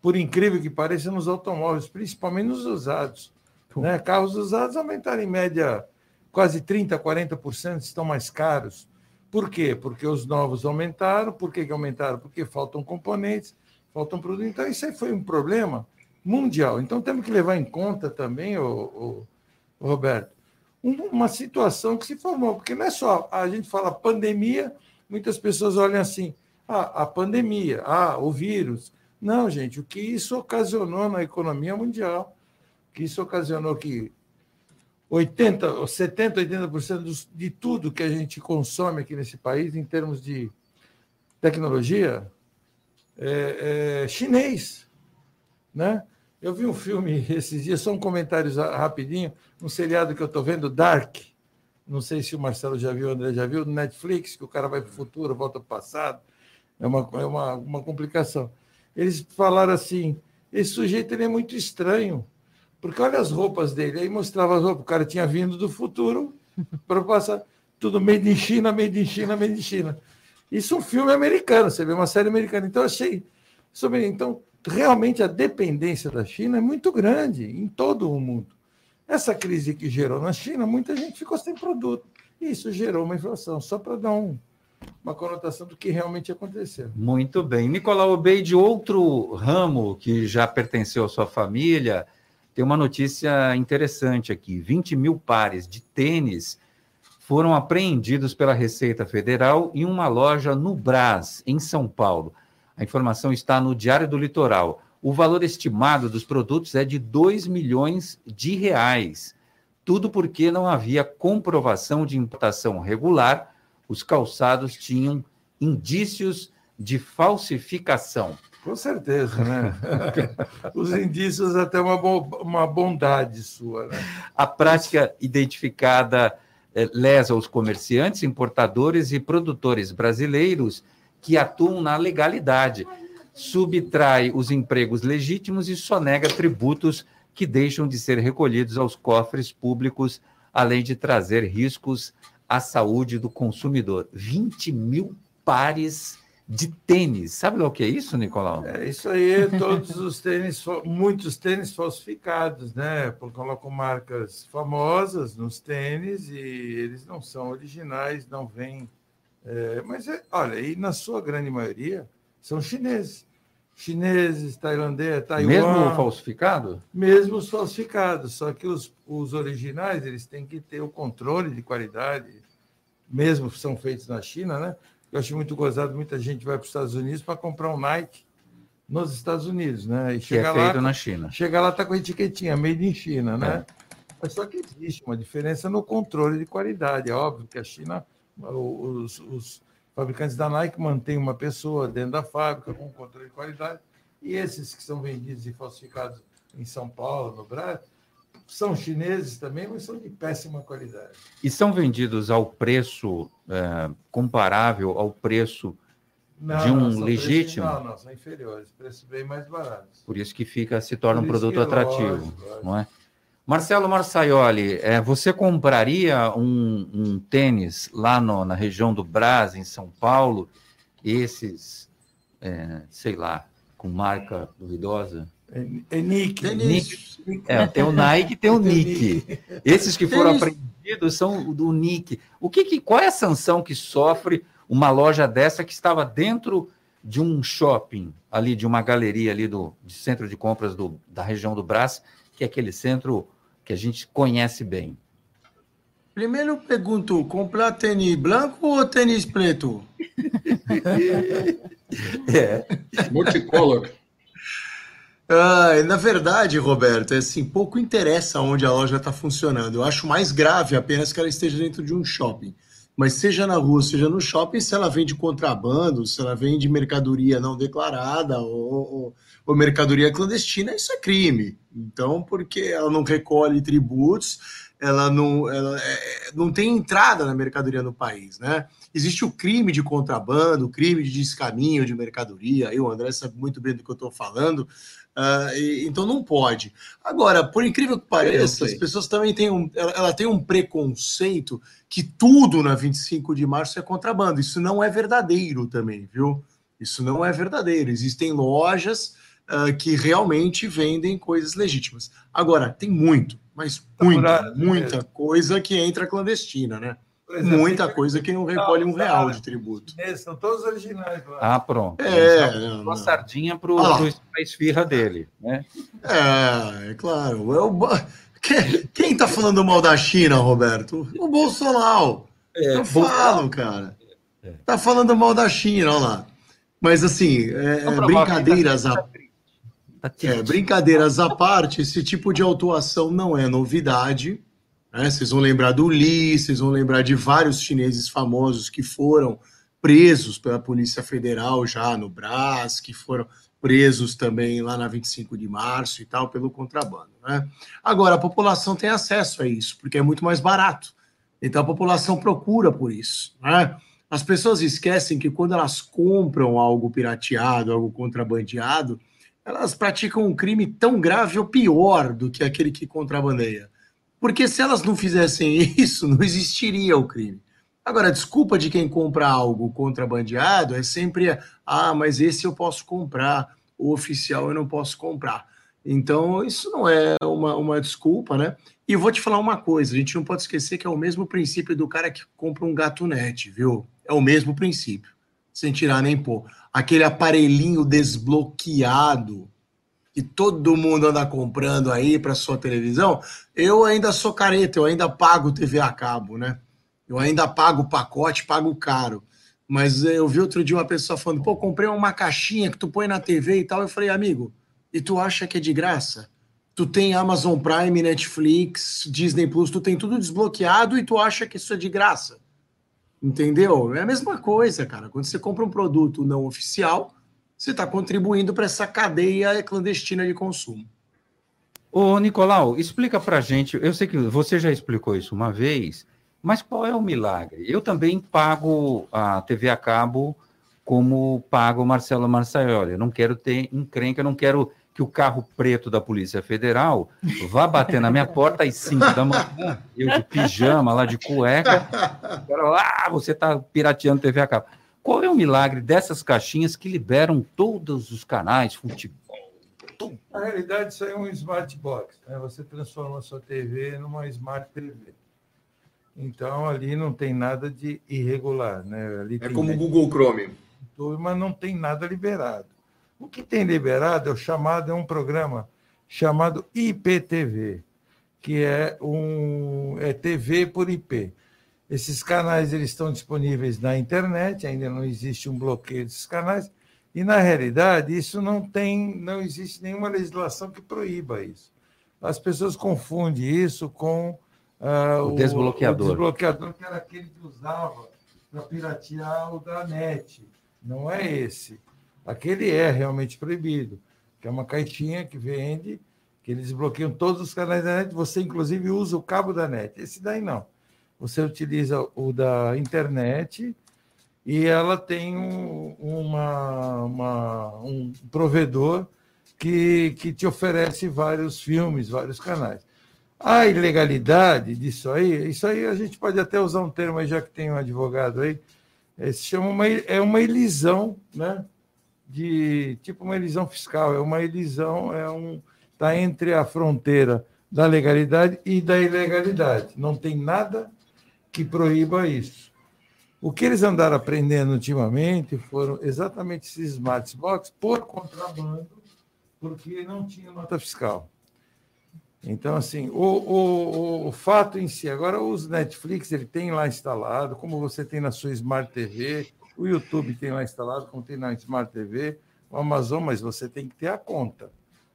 por incrível que pareça, nos automóveis, principalmente nos usados. Né? Carros usados aumentaram em média quase 30%, 40%, estão mais caros. Por quê? Porque os novos aumentaram. Por que, que aumentaram? Porque faltam componentes, faltam produtos. Então, isso aí foi um problema mundial. Então, temos que levar em conta também, o, Roberto, uma situação que se formou, porque não é só a gente fala pandemia, muitas pessoas olham assim, ah, a pandemia, ah, o vírus. Não, gente, o que isso ocasionou na economia mundial, que isso ocasionou que 80, 70, 80% de tudo que a gente consome aqui nesse país, em termos de tecnologia, é, é chinês, né? Eu vi um filme [laughs] esses dias, só um comentário rapidinho, um seriado que eu estou vendo, Dark. Não sei se o Marcelo já viu, o André já viu, no Netflix, que o cara vai para o futuro, volta para o passado. É uma, é uma, uma complicação. Eles falaram assim: esse sujeito ele é muito estranho, porque olha as roupas dele. Aí mostrava as roupas, o cara tinha vindo do futuro [laughs] para passar tudo made in China, made in China, made in China. Isso é um filme americano, você vê uma série americana. Então, achei. Sobre, então, realmente a dependência da China é muito grande em todo o mundo. Essa crise que gerou na China, muita gente ficou sem produto. E isso gerou uma inflação, só para dar um, uma conotação do que realmente aconteceu. Muito bem. Nicolau Obeide, outro ramo que já pertenceu à sua família, tem uma notícia interessante aqui: 20 mil pares de tênis foram apreendidos pela Receita Federal em uma loja no Brás, em São Paulo. A informação está no Diário do Litoral. O valor estimado dos produtos é de 2 milhões de reais. Tudo porque não havia comprovação de importação regular, os calçados tinham indícios de falsificação. Com certeza, né? [laughs] Os indícios até uma, uma bondade sua. Né? A prática identificada eh, lesa os comerciantes, importadores e produtores brasileiros que atuam na legalidade, subtrai os empregos legítimos e sonega tributos que deixam de ser recolhidos aos cofres públicos, além de trazer riscos à saúde do consumidor. 20 mil pares de tênis. Sabe o que é isso, Nicolau? É isso aí, todos os tênis, muitos tênis falsificados, né? Colocam marcas famosas nos tênis e eles não são originais, não vêm. É, mas, é, olha, e na sua grande maioria são chineses. Chineses, tailandeses, Taiwan. Mesmo falsificado? Mesmo os falsificados, só que os, os originais eles têm que ter o controle de qualidade, mesmo são feitos na China, né? Eu acho muito gozado, muita gente vai para os Estados Unidos para comprar um Nike nos Estados Unidos, né? E que é feito lá, na China. Chega lá, está com a etiquetinha, made in China, né? É. Mas só que existe uma diferença no controle de qualidade. É óbvio que a China, os, os fabricantes da Nike mantêm uma pessoa dentro da fábrica com controle de qualidade, e esses que são vendidos e falsificados em São Paulo, no Brasil, são chineses também, mas são de péssima qualidade. E são vendidos ao preço é, comparável ao preço não, de um não, legítimo? Preços, não, não, são inferiores, preços bem mais baratos. Por isso que fica, se torna um produto atrativo, lógico, lógico. não é? Marcelo Marçaioli, é, você compraria um, um tênis lá no, na região do Brás, em São Paulo, esses, é, sei lá, com marca duvidosa? É, é Nick. É, Nick. é, tem o Nike tem o [laughs] Nick. Esses que foram apreendidos são do Nick. O que, que, qual é a sanção que sofre uma loja dessa que estava dentro de um shopping, ali, de uma galeria ali do de centro de compras do, da região do Brás, que é aquele centro que a gente conhece bem? Primeiro pergunto, comprar tênis branco ou tênis preto? [laughs] é. Multicolor. Ah, na verdade, Roberto, é assim, pouco interessa onde a loja está funcionando. Eu acho mais grave apenas que ela esteja dentro de um shopping. Mas seja na rua, seja no shopping, se ela vende contrabando, se ela vende mercadoria não declarada ou, ou, ou mercadoria clandestina, isso é crime. Então, porque ela não recolhe tributos, ela não, ela é, não tem entrada na mercadoria no país, né? Existe o crime de contrabando, o crime de descaminho de mercadoria, aí o André sabe muito bem do que eu estou falando, Uh, e, então não pode. Agora, por incrível que pareça, as pessoas também têm um, ela, ela, tem um preconceito que tudo na 25 de março é contrabando. Isso não é verdadeiro também, viu? Isso não é verdadeiro. Existem lojas uh, que realmente vendem coisas legítimas. Agora, tem muito, mas muita, muita coisa que entra clandestina, né? Exemplo, Muita coisa que não recolhe um real de tributo. são todos originais. Lá. Ah, pronto. É, uma sardinha para a esfirra dele. Né? É, é claro. Eu, quem está falando mal da China, Roberto? O Bolsonaro. É, Eu falo, cara. É. Tá falando mal da China, olha lá. Mas assim, é, é brincadeiras a... Tá é, brincadeiras à parte, esse tipo de autuação não é novidade. Né? Vocês vão lembrar do Li, vocês vão lembrar de vários chineses famosos que foram presos pela Polícia Federal já no Brás, que foram presos também lá na 25 de março e tal, pelo contrabando. Né? Agora, a população tem acesso a isso, porque é muito mais barato. Então, a população procura por isso. Né? As pessoas esquecem que quando elas compram algo pirateado, algo contrabandeado, elas praticam um crime tão grave ou pior do que aquele que contrabandeia. Porque se elas não fizessem [laughs] isso, não existiria o crime. Agora, a desculpa de quem compra algo contrabandeado é sempre: ah, mas esse eu posso comprar, o oficial eu não posso comprar. Então, isso não é uma, uma desculpa, né? E vou te falar uma coisa: a gente não pode esquecer que é o mesmo princípio do cara que compra um gato net, viu? É o mesmo princípio, sem tirar nem pôr. Aquele aparelhinho desbloqueado que todo mundo anda comprando aí para sua televisão, eu ainda sou careta, eu ainda pago TV a cabo, né? Eu ainda pago o pacote, pago caro. Mas eu vi outro dia uma pessoa falando, pô, comprei uma caixinha que tu põe na TV e tal. Eu falei, amigo, e tu acha que é de graça? Tu tem Amazon Prime, Netflix, Disney Plus, tu tem tudo desbloqueado e tu acha que isso é de graça. Entendeu? É a mesma coisa, cara. Quando você compra um produto não oficial, você está contribuindo para essa cadeia clandestina de consumo. Ô, Nicolau, explica para gente. Eu sei que você já explicou isso uma vez, mas qual é o milagre? Eu também pago a TV a cabo como pago o Marcelo Marçaioli. Eu não quero ter encrenca, eu não quero que o carro preto da Polícia Federal vá bater na minha porta às 5 da manhã, eu de pijama, lá de cueca, quero, ah, você está pirateando TV a cabo. Qual é o milagre dessas caixinhas que liberam todos os canais, futebol? Na realidade, isso aí é um smart box. Né? Você transforma a sua TV numa smart TV. Então, ali não tem nada de irregular. Né? Ali é como o Google Chrome. Mas não tem nada liberado. O que tem liberado é o chamado, é um programa chamado IPTV, que é um é TV por IP. Esses canais eles estão disponíveis na internet, ainda não existe um bloqueio desses canais, e na realidade isso não tem, não existe nenhuma legislação que proíba isso. As pessoas confundem isso com uh, o, desbloqueador. o desbloqueador que era aquele que usava para piratear o da net. Não é esse. Aquele é realmente proibido, que é uma caixinha que vende, que eles bloqueiam todos os canais da net, você inclusive usa o cabo da net. Esse daí não. Você utiliza o da internet e ela tem um, uma, uma, um provedor que, que te oferece vários filmes, vários canais. A ilegalidade disso aí, isso aí a gente pode até usar um termo aí, já que tem um advogado aí, é, se chama uma, é uma elisão, né? De tipo uma elisão fiscal, é uma elisão, é um está entre a fronteira da legalidade e da ilegalidade. Não tem nada que proíba isso. O que eles andaram aprendendo ultimamente foram exatamente esses smart box por contrabando, porque não tinha nota fiscal. Então, assim, o, o, o, fato em si, agora os Netflix ele tem lá instalado, como você tem na sua Smart TV, o YouTube tem lá instalado, como tem na Smart TV, o Amazon, mas você tem que ter a conta.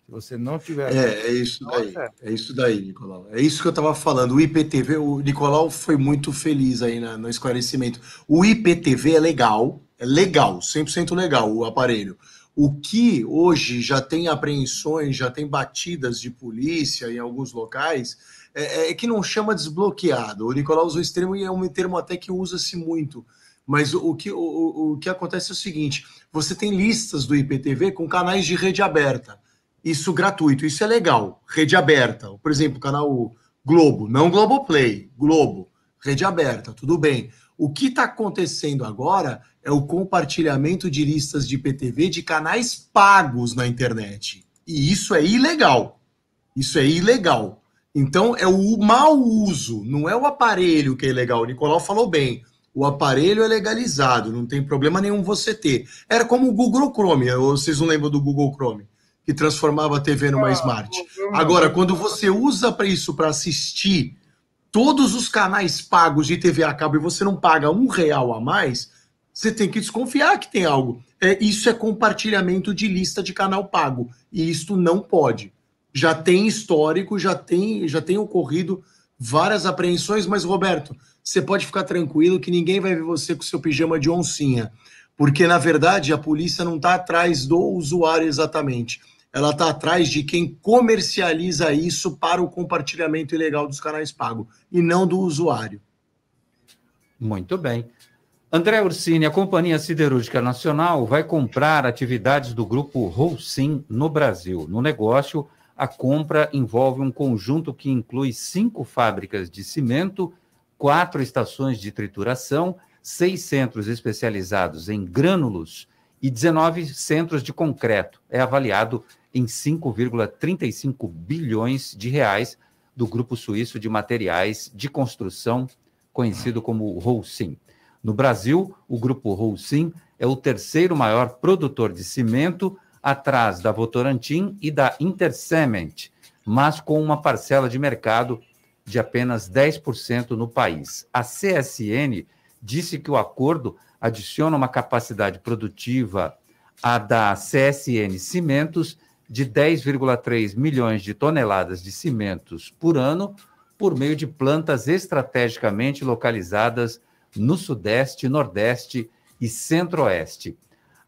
Se você não tiver. É, é isso daí. É isso daí, Nicolau. É isso que eu estava falando. O IPTV, o Nicolau foi muito feliz aí no esclarecimento. O IPTV é legal, é legal, 100% legal o aparelho. O que hoje já tem apreensões, já tem batidas de polícia em alguns locais, é, é que não chama desbloqueado. O Nicolau usou esse e é um termo até que usa-se muito. Mas o, o que, o, o que acontece é o seguinte: você tem listas do IPTV com canais de rede aberta. Isso gratuito, isso é legal. Rede aberta. Por exemplo, o canal Globo, não Globoplay, Globo, rede aberta, tudo bem. O que está acontecendo agora é o compartilhamento de listas de IPTV de canais pagos na internet. E isso é ilegal. Isso é ilegal. Então é o mau uso, não é o aparelho que é ilegal. O Nicolau falou bem. O aparelho é legalizado, não tem problema nenhum você ter. Era como o Google Chrome, vocês não lembram do Google Chrome, que transformava a TV numa ah, smart. Agora, quando você usa para isso para assistir todos os canais pagos de TV a cabo e você não paga um real a mais, você tem que desconfiar que tem algo. É, isso é compartilhamento de lista de canal pago. E isto não pode. Já tem histórico, já tem, já tem ocorrido várias apreensões, mas, Roberto, você pode ficar tranquilo que ninguém vai ver você com seu pijama de oncinha. Porque, na verdade, a polícia não está atrás do usuário exatamente. Ela está atrás de quem comercializa isso para o compartilhamento ilegal dos canais pagos, e não do usuário. Muito bem. André Ursini, a Companhia Siderúrgica Nacional vai comprar atividades do grupo Holcim no Brasil. No negócio, a compra envolve um conjunto que inclui cinco fábricas de cimento, quatro estações de trituração, seis centros especializados em grânulos e 19 centros de concreto. É avaliado em 5,35 bilhões de reais do grupo suíço de materiais de construção, conhecido como Holcim. No Brasil, o grupo Holcim é o terceiro maior produtor de cimento, atrás da Votorantim e da Intercement, mas com uma parcela de mercado de apenas 10% no país. A CSN disse que o acordo adiciona uma capacidade produtiva à da CSN Cimentos de 10,3 milhões de toneladas de cimentos por ano, por meio de plantas estrategicamente localizadas no Sudeste, Nordeste e Centro-Oeste.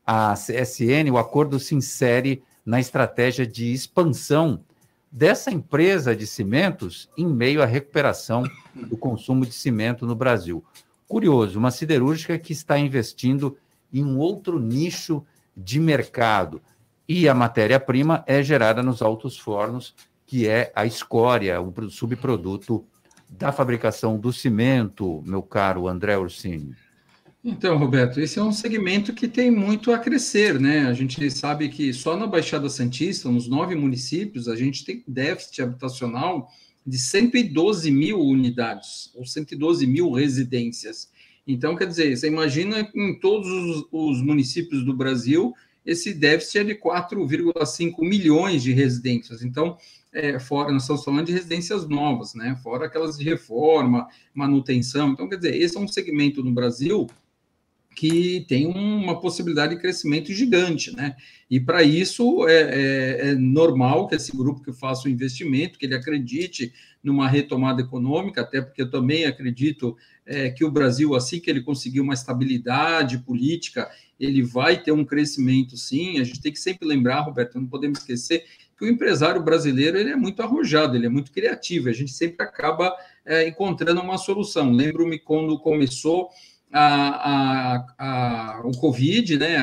A CSN, o acordo se insere na estratégia de expansão dessa empresa de cimentos em meio à recuperação do consumo de cimento no Brasil. Curioso, uma siderúrgica que está investindo em um outro nicho de mercado. E a matéria-prima é gerada nos altos fornos, que é a escória, o subproduto da fabricação do cimento, meu caro André Ursini. Então, Roberto, esse é um segmento que tem muito a crescer, né? A gente sabe que só na Baixada Santista, nos nove municípios, a gente tem déficit habitacional de 112 mil unidades, ou 112 mil residências. Então, quer dizer, você imagina em todos os, os municípios do Brasil, esse déficit é de 4,5 milhões de residências. Então, é, fora, nós estamos falando de residências novas, né? Fora aquelas de reforma, manutenção. Então, quer dizer, esse é um segmento no Brasil que tem uma possibilidade de crescimento gigante, né? E para isso é, é, é, normal que esse grupo que faça o investimento, que ele acredite numa retomada econômica, até porque eu também acredito é, que o Brasil, assim que ele conseguir uma estabilidade política, ele vai ter um crescimento sim. A gente tem que sempre lembrar, Roberto, não podemos esquecer que o empresário brasileiro ele é muito arrojado, ele é muito criativo, a gente sempre acaba é, encontrando uma solução. Lembro-me quando começou a, a, a, o Covid, né,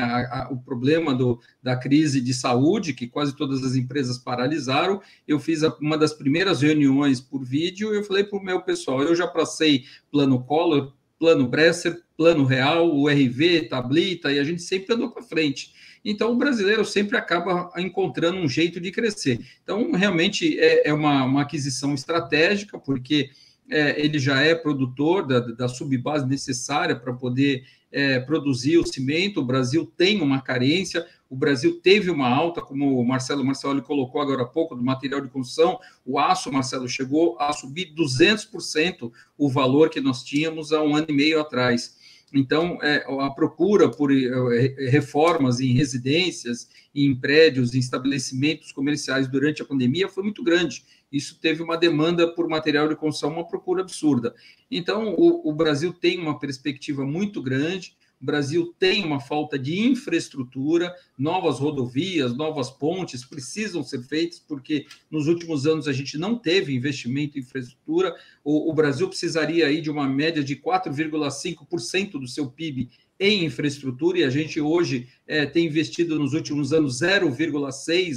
o problema do, da crise de saúde, que quase todas as empresas paralisaram, eu fiz uma das primeiras reuniões por vídeo e eu falei para o meu pessoal, eu já passei plano Collor, plano Bresser, plano Real, o RV, Tablita, e a gente sempre andou para frente. Então, o brasileiro sempre acaba encontrando um jeito de crescer. Então, realmente é, é uma, uma aquisição estratégica, porque é, ele já é produtor da, da subbase necessária para poder é, produzir o cimento. O Brasil tem uma carência, o Brasil teve uma alta, como o Marcelo Marcelo colocou agora há pouco, do material de construção. O aço, Marcelo, chegou a subir 200% o valor que nós tínhamos há um ano e meio atrás. Então, é, a procura por é, reformas em residências, em prédios, em estabelecimentos comerciais durante a pandemia foi muito grande. Isso teve uma demanda por material de construção, uma procura absurda. Então, o, o Brasil tem uma perspectiva muito grande. O Brasil tem uma falta de infraestrutura, novas rodovias, novas pontes precisam ser feitas, porque nos últimos anos a gente não teve investimento em infraestrutura. O, o Brasil precisaria aí de uma média de 4,5% do seu PIB em infraestrutura, e a gente hoje é, tem investido nos últimos anos 0,6%,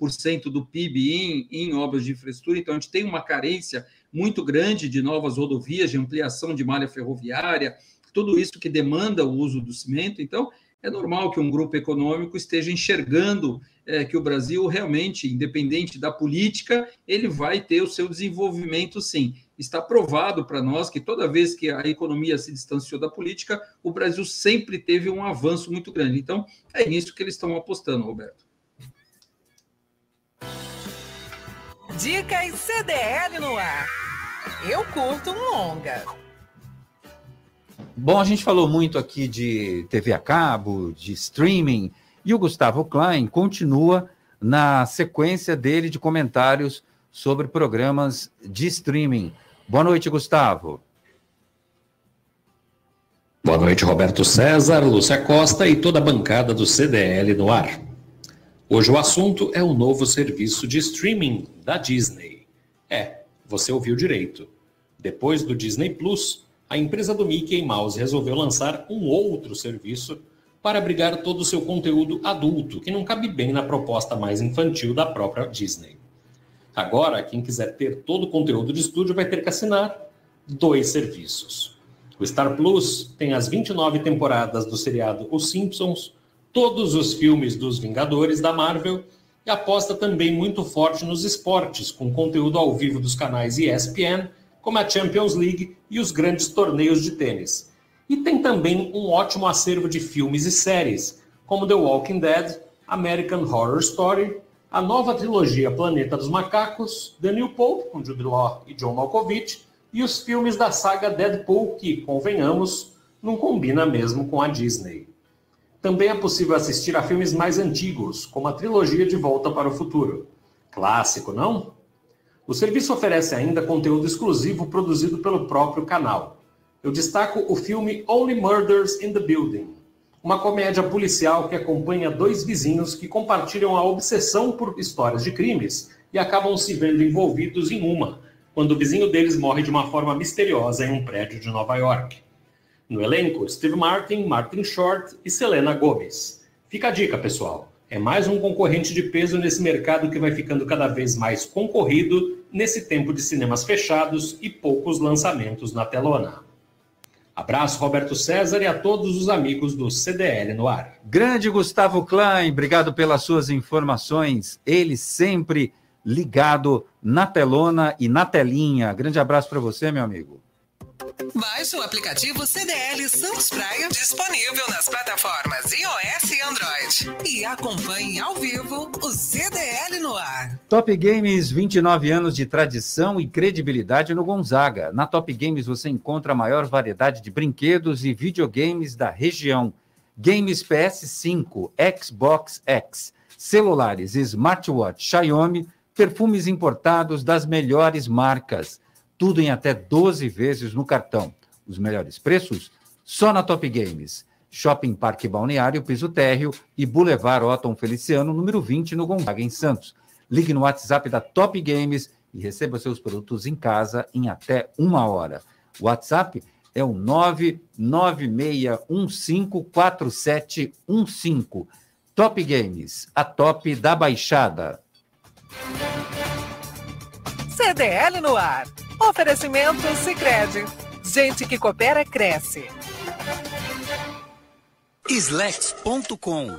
0,8% do PIB em, em obras de infraestrutura, então a gente tem uma carência muito grande de novas rodovias, de ampliação de malha ferroviária, tudo isso que demanda o uso do cimento. Então, é normal que um grupo econômico esteja enxergando é, que o Brasil realmente, independente da política, ele vai ter o seu desenvolvimento sim. Está provado para nós que toda vez que a economia se distanciou da política, o Brasil sempre teve um avanço muito grande. Então, é nisso que eles estão apostando, Roberto. Dicas CDL no ar. Eu curto um longa. Bom, a gente falou muito aqui de TV a cabo, de streaming, e o Gustavo Klein continua na sequência dele de comentários sobre programas de streaming. Boa noite, Gustavo. Boa noite, Roberto César, Lúcia Costa e toda a bancada do CDL no ar. Hoje o assunto é o novo serviço de streaming da Disney. É, você ouviu direito. Depois do Disney Plus, a empresa do Mickey Mouse resolveu lançar um outro serviço para abrigar todo o seu conteúdo adulto, que não cabe bem na proposta mais infantil da própria Disney. Agora, quem quiser ter todo o conteúdo de estúdio vai ter que assinar dois serviços. O Star Plus tem as 29 temporadas do seriado Os Simpsons, todos os filmes dos Vingadores da Marvel e aposta também muito forte nos esportes, com conteúdo ao vivo dos canais ESPN, como a Champions League e os grandes torneios de tênis. E tem também um ótimo acervo de filmes e séries, como The Walking Dead, American Horror Story, a nova trilogia Planeta dos Macacos, The New Pope, com Jude Law e John Malkovich, e os filmes da saga Deadpool, que, convenhamos, não combina mesmo com a Disney. Também é possível assistir a filmes mais antigos, como a trilogia De Volta para o Futuro. Clássico, não? O serviço oferece ainda conteúdo exclusivo produzido pelo próprio canal. Eu destaco o filme Only Murders in the Building, uma comédia policial que acompanha dois vizinhos que compartilham a obsessão por histórias de crimes e acabam se vendo envolvidos em uma, quando o vizinho deles morre de uma forma misteriosa em um prédio de Nova York. No elenco, Steve Martin, Martin Short e Selena Gomez. Fica a dica, pessoal. É mais um concorrente de peso nesse mercado que vai ficando cada vez mais concorrido nesse tempo de cinemas fechados e poucos lançamentos na telona. Abraço, Roberto César, e a todos os amigos do CDL no ar. Grande Gustavo Klein, obrigado pelas suas informações. Ele sempre ligado na telona e na telinha. Grande abraço para você, meu amigo. Baixe o aplicativo CDL Santos Praia, disponível nas plataformas iOS e Android. E acompanhe ao vivo o CDL no ar. Top Games, 29 anos de tradição e credibilidade no Gonzaga. Na Top Games você encontra a maior variedade de brinquedos e videogames da região. Games PS5, Xbox X, celulares, smartwatch, Xiaomi perfumes importados das melhores marcas, tudo em até 12 vezes no cartão. Os melhores preços só na Top Games. Shopping Parque Balneário, Piso Térreo e Boulevard Otton Feliciano, número 20, no Gonzaga, em Santos. Ligue no WhatsApp da Top Games e receba seus produtos em casa em até uma hora. O WhatsApp é o 996154715. Top Games, a top da Baixada. CDL no ar. Oferecimento Sicredi. Gente que coopera cresce. Slex.com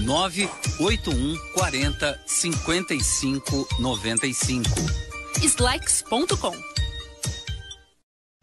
981 40 55 95. Slacks.com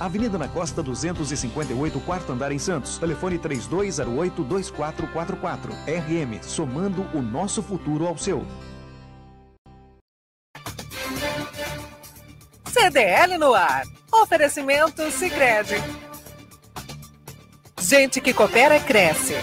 Avenida na Costa 258, quarto andar em Santos. Telefone 3208-2444. RM, somando o nosso futuro ao seu. CDL no ar. Oferecimento Sicredi. Gente que coopera cresce.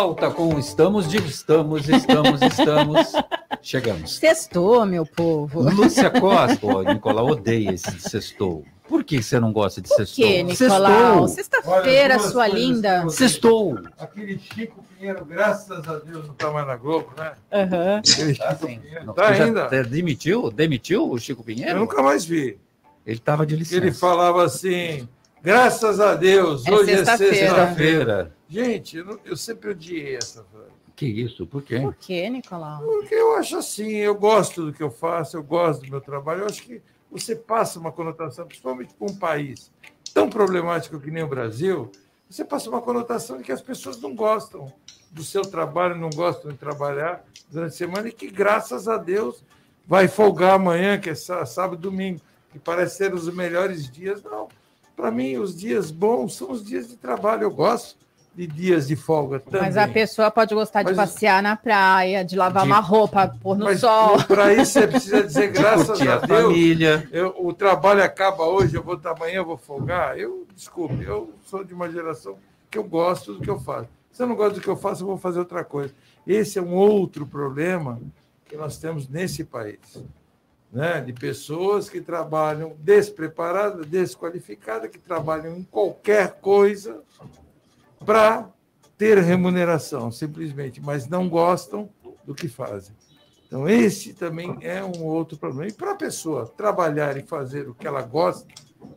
Volta com estamos, de estamos, estamos, estamos. [laughs] Chegamos. Sextou, meu povo. Lúcia Costa. Pô, Nicolau odeia esse sextou. Por que você não gosta de sextou? Por que, Nicolau? Sexta-feira, sua linda. Sextou. Aquele Chico Pinheiro, graças a Deus, não está mais na Globo, né? Aham. Chico Tá Tá já ainda. Demitiu? Demitiu o Chico Pinheiro? Eu nunca mais vi. Ele estava de licença. Ele falava assim, graças a Deus, É hoje é sexta-feira. sexta-feira. Sexta-feira. Gente, eu, não- eu sempre odiei essa frase. Que isso? Por quê? Por que, Nicolau? Porque eu acho assim, eu gosto do que eu faço, eu gosto do meu trabalho. Eu acho que você passa uma conotação, principalmente para um país tão problemático que nem o Brasil, você passa uma conotação de que as pessoas não gostam do seu trabalho, não gostam de trabalhar durante a semana e que, graças a Deus, vai folgar amanhã, que é sá- sábado e domingo, que parece ser os melhores dias. Não. Para mim, os dias bons são os dias de trabalho. Eu gosto de dias de folga também. Mas a pessoa pode gostar de Mas- passear na praia, de lavar De- uma roupa, pôr no Mas sol. para isso você precisa dizer [laughs] graças a a Deus. família. eu- o trabalho acaba hoje, eu vou estar amanhã, eu vou folgar. Eu, desculpe, eu sou de uma geração que eu gosto do que eu faço. Se eu não gosto do que eu faço, eu vou fazer outra coisa. Esse é um outro problema que nós temos nesse país. Né? De pessoas que trabalham despreparadas, desqualificadas, que trabalham em qualquer coisa para ter remuneração, simplesmente, mas não gostam do que fazem. Então, esse também é um outro problema. E para a pessoa trabalhar e fazer o que ela gosta,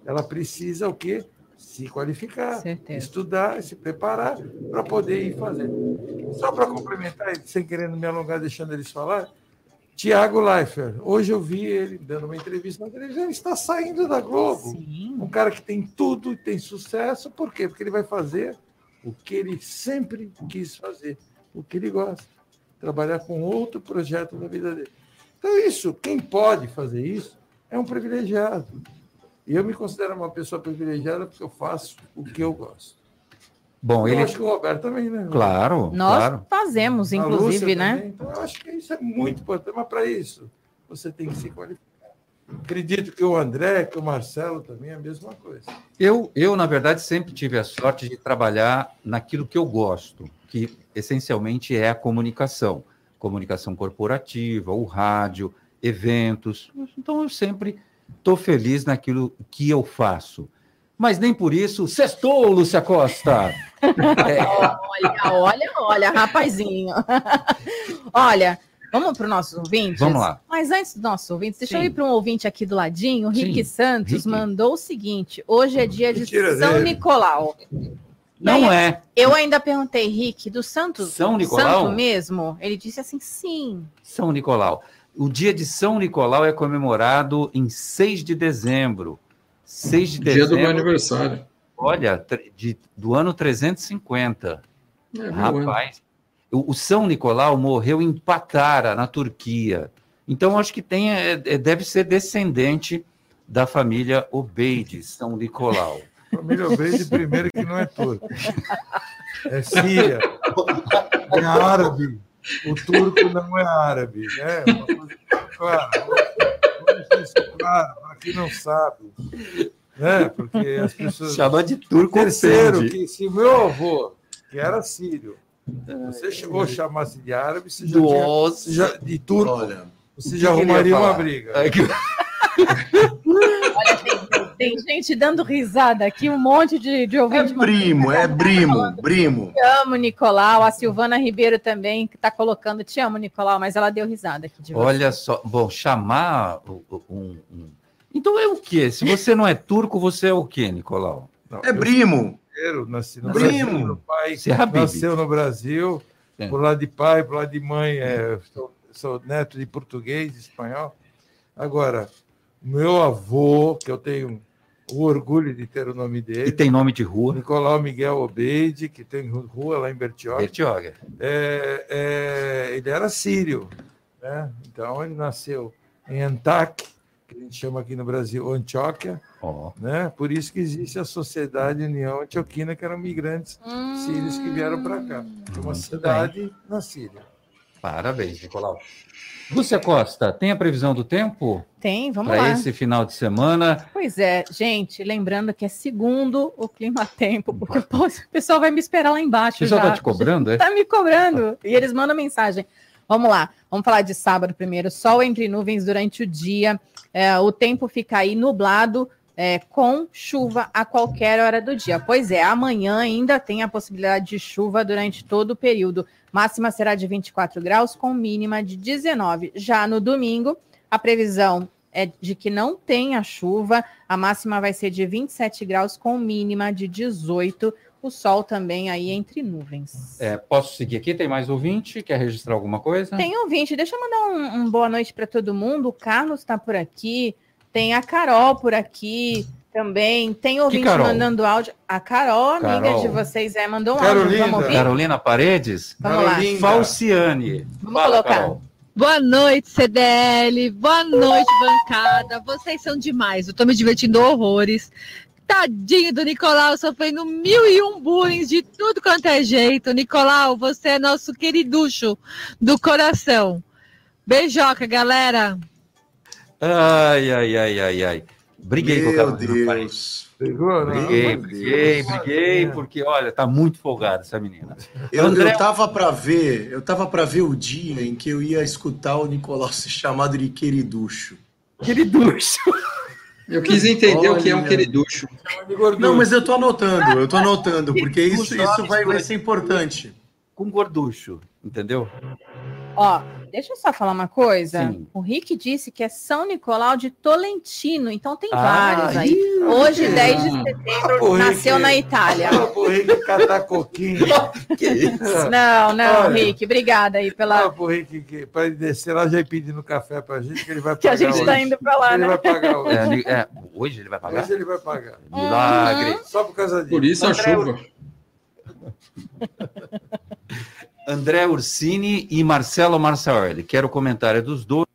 ela precisa o quê? Se qualificar, Certeza. estudar, se preparar para poder ir fazer. Só para complementar, sem querer me alongar, deixando eles falar, Tiago Leifert, hoje eu vi ele dando uma entrevista na televisão, ele está saindo da Globo. Um cara que tem tudo, tem sucesso, por quê? Porque ele vai fazer o que ele sempre quis fazer, o que ele gosta, trabalhar com outro projeto na vida dele. Então, isso, quem pode fazer isso é um privilegiado. E eu me considero uma pessoa privilegiada porque eu faço o que eu gosto. Bom, eu ele. acho que o Roberto também, né? Claro, Nós claro. fazemos, inclusive, né? Então, eu acho que isso é muito importante, mas para isso você tem que se qualificar. Acredito que o André, que o Marcelo também é a mesma coisa. Eu, eu, na verdade, sempre tive a sorte de trabalhar naquilo que eu gosto, que essencialmente é a comunicação. Comunicação corporativa, o rádio, eventos. Então, eu sempre estou feliz naquilo que eu faço. Mas nem por isso, sextou, Lúcia Costa! É, [laughs] Olha, olha, olha, rapazinho. [laughs] olha, vamos para os nossos ouvintes? Vamos lá. Mas antes dos nossos ouvintes, deixa eu Sim. ir para um ouvinte aqui do ladinho. O Rick Sim, Santos Rick. mandou o seguinte: hoje é dia de Mentira São dele. Nicolau. não é. Eu ainda perguntei, Rick, do Santos? São Nicolau? Santo mesmo? Ele disse assim: sim. São Nicolau. O dia de São Nicolau é comemorado em 6 de dezembro. 6 de Dia dezembro. do meu aniversário. Olha, de- do ano 350. É. Rapaz, o, São Nicolau morreu em Patara, na Turquia. Então, acho que tem, é, é, deve ser descendente da família Obeide, São Nicolau. [laughs] Família Obeide, primeiro que não é turco. É síria. É árabe. O turco não é árabe. Né? Coisa clara. Vamos isso claro, para quem não sabe. Né? Porque as pessoas. Chama de turco Terceiro, que se meu avô, que era sírio, você chegou a chamar-se de árabe, você já, Nossa. você já- de turco, Olha, você já arrumaria uma briga. É que- Olha, tem, tem gente dando risada aqui, um monte de, de é ouvinte. primo, é primo, primo. Te amo, Nicolau. A Silvana Ribeiro também, que está colocando Te amo, Nicolau, mas ela deu risada aqui de você. Olha só, bom, chamar um, um- Então é o quê? Se você não é turco, você é o quê, Nicolau? Não, É eu primo. Brasileiro, nasci no Primo. Brasil, meu pai é nasceu no Brasil, É. por lado de pai, por lado de mãe, é, sou, sou neto de português, espanhol. Agora, meu avô, que eu tenho o orgulho de ter o nome E dele, tem nome de rua? Nicolau Miguel Obeide, que tem rua lá em Bertioga, Bertioga. é, é, ele era sírio, né? então ele nasceu em Antac, que a gente chama aqui no Brasil Antioquia, Ó, né? Por isso que existe a Sociedade União Antioquina, que eram migrantes sírios que vieram para cá. Uma cidade na Síria. parabéns, Nicolau. Lúcia Costa, tem a previsão do tempo Tem, vamos para lá. esse final de semana? Pois é, gente, lembrando que é segundo o clima-tempo, porque pô, o pessoal vai me esperar lá embaixo O pessoal já. está te cobrando, é? Tá me cobrando. E eles mandam mensagem. Vamos lá, vamos falar de sábado primeiro. Sol entre nuvens durante o dia. É, o tempo fica aí nublado, é, com chuva a qualquer hora do dia. Pois é, amanhã ainda tem a possibilidade de chuva durante todo o período. Máxima será de 24 graus, com mínima de 19. Já no domingo, a previsão é de que não tenha chuva. A máxima vai ser de 27 graus, com mínima de 18. O sol também aí entre nuvens. É, posso seguir aqui? Tem mais ouvinte? Quer registrar alguma coisa? Tem ouvinte, deixa eu mandar um, um boa noite para todo mundo. O Carlos está por aqui, tem a Carol por aqui também. Tem ouvinte mandando áudio. A Carol, amiga Carol. de vocês, é, mandou um áudio. Carolina. Vamos ouvir? Carolina Paredes? Vamos lá. Carolina. Falciane. Vamos colocar. Carol. Boa noite, CDL. Boa noite, bancada. Vocês são demais. Eu tô me divertindo horrores. Tadinho do Nicolau, sofrendo mil e um bullying de tudo quanto é jeito. Nicolau, você é nosso queriducho do coração. Beijoca, galera. Ai, ai, ai, ai, ai. Briguei Meu com o cara. Deus. Pegou, não? Briguei, Meu briguei, Deus. briguei, porque, olha, tá muito folgada essa menina. Eu, André- eu tava para ver, eu tava para ver o dia em que eu ia escutar o Nicolau ser chamado de queriducho. Queriducho. Eu quis entender o que é um Olha. queriducho. Não, mas eu tô anotando, eu tô anotando, porque isso, isso vai, vai ser importante. Com gorducho, entendeu? Ó, deixa eu só falar uma coisa. Sim. O Rick disse que é São Nicolau de Tolentino, então tem Ah, vários aí. ih, Hoje, que- 10 de Ah. setembro, Rick, nasceu na Itália. O Rick catar coquinho. [laughs] Que isso? Não, não, Olha. Rick, obrigada aí pela. Fala pro Rick que para ele descer lá já ir pedindo café pra gente, que ele vai [laughs] Que pagar a gente tá hoje. indo pra lá, Ele né? vai pagar hoje. É, ni- é, hoje ele vai pagar? Hoje ele vai pagar. Milagre. Só por causa disso. Por isso a chuva. [laughs] André Ursini e Marcelo Marçaorli. Quero o comentário dos dois.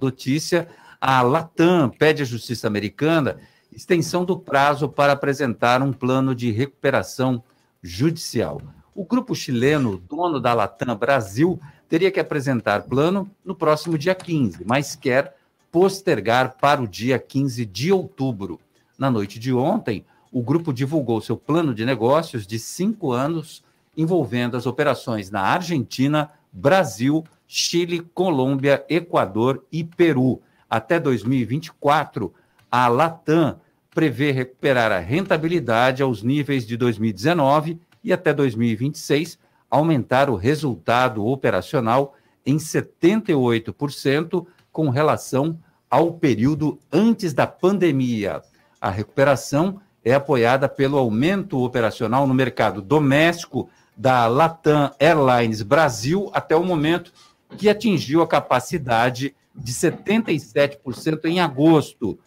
Notícia: a Latam pede à Justiça Americana extensão do prazo para apresentar um plano de recuperação judicial. O grupo chileno, dono da Latam Brasil, teria que apresentar plano no próximo dia 15, mas quer postergar para o dia 15 de outubro. Na noite de ontem, o grupo divulgou seu plano de negócios de cinco anos envolvendo as operações na Argentina, Brasil, Chile, Colômbia, Equador e Peru. Até 2024, a Latam prevê recuperar a rentabilidade aos níveis de 2019 e até 2026 aumentar o resultado operacional em 78% com relação ao período antes da pandemia. A recuperação é apoiada pelo aumento operacional no mercado doméstico da Latam Airlines Brasil até o momento, que atingiu a capacidade de 77% em agosto.